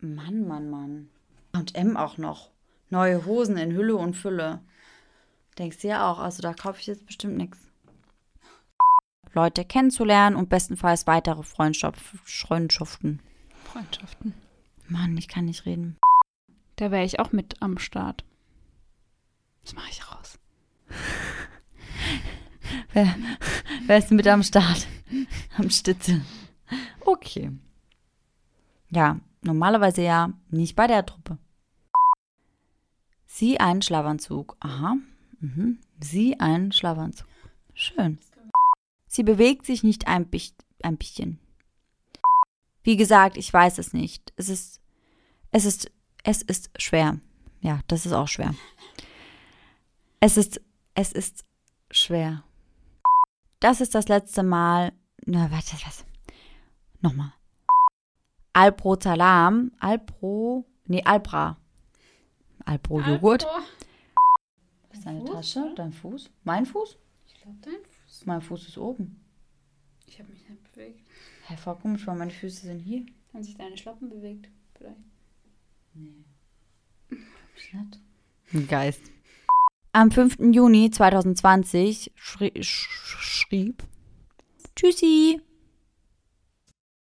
B: Mann, Mann, Mann. Und M auch noch. Neue Hosen in Hülle und Fülle. Denkst du ja auch, also da kaufe ich jetzt bestimmt nichts. Leute kennenzulernen und bestenfalls weitere Freundschaften.
A: Freundschaften.
B: Mann, ich kann nicht reden.
A: Da wäre ich auch mit am Start. Das mache ich raus.
B: Wer, wer ist mit am Start? Am Stütze. Okay. Ja, normalerweise ja nicht bei der Truppe. Sie einen Schlafanzug. Aha. Mhm. Sie einen Schlafanzug. Schön. Sie bewegt sich nicht ein, ein bisschen. Wie gesagt, ich weiß es nicht. Es ist, es ist, es ist schwer. Ja, das ist auch schwer. Es ist, es ist schwer. Das ist das letzte Mal. Na, warte, was? Nochmal. Alpro Salam. Alpro. Nee, Alpra. Alpro Joghurt.
A: Alpro.
B: ist deine Fuß, Tasche? Oder? Dein Fuß? Mein Fuß?
A: Ich glaube, dein Fuß.
B: Mein Fuß ist oben.
A: Ich habe mich nicht bewegt.
B: Hä, voll komisch, weil meine Füße sind hier.
A: Haben sich deine Schloppen bewegt? Vielleicht.
B: Nee. Ich nicht. Ein Geist. Am 5. Juni 2020 schrie, sch schrieb Tschüssi.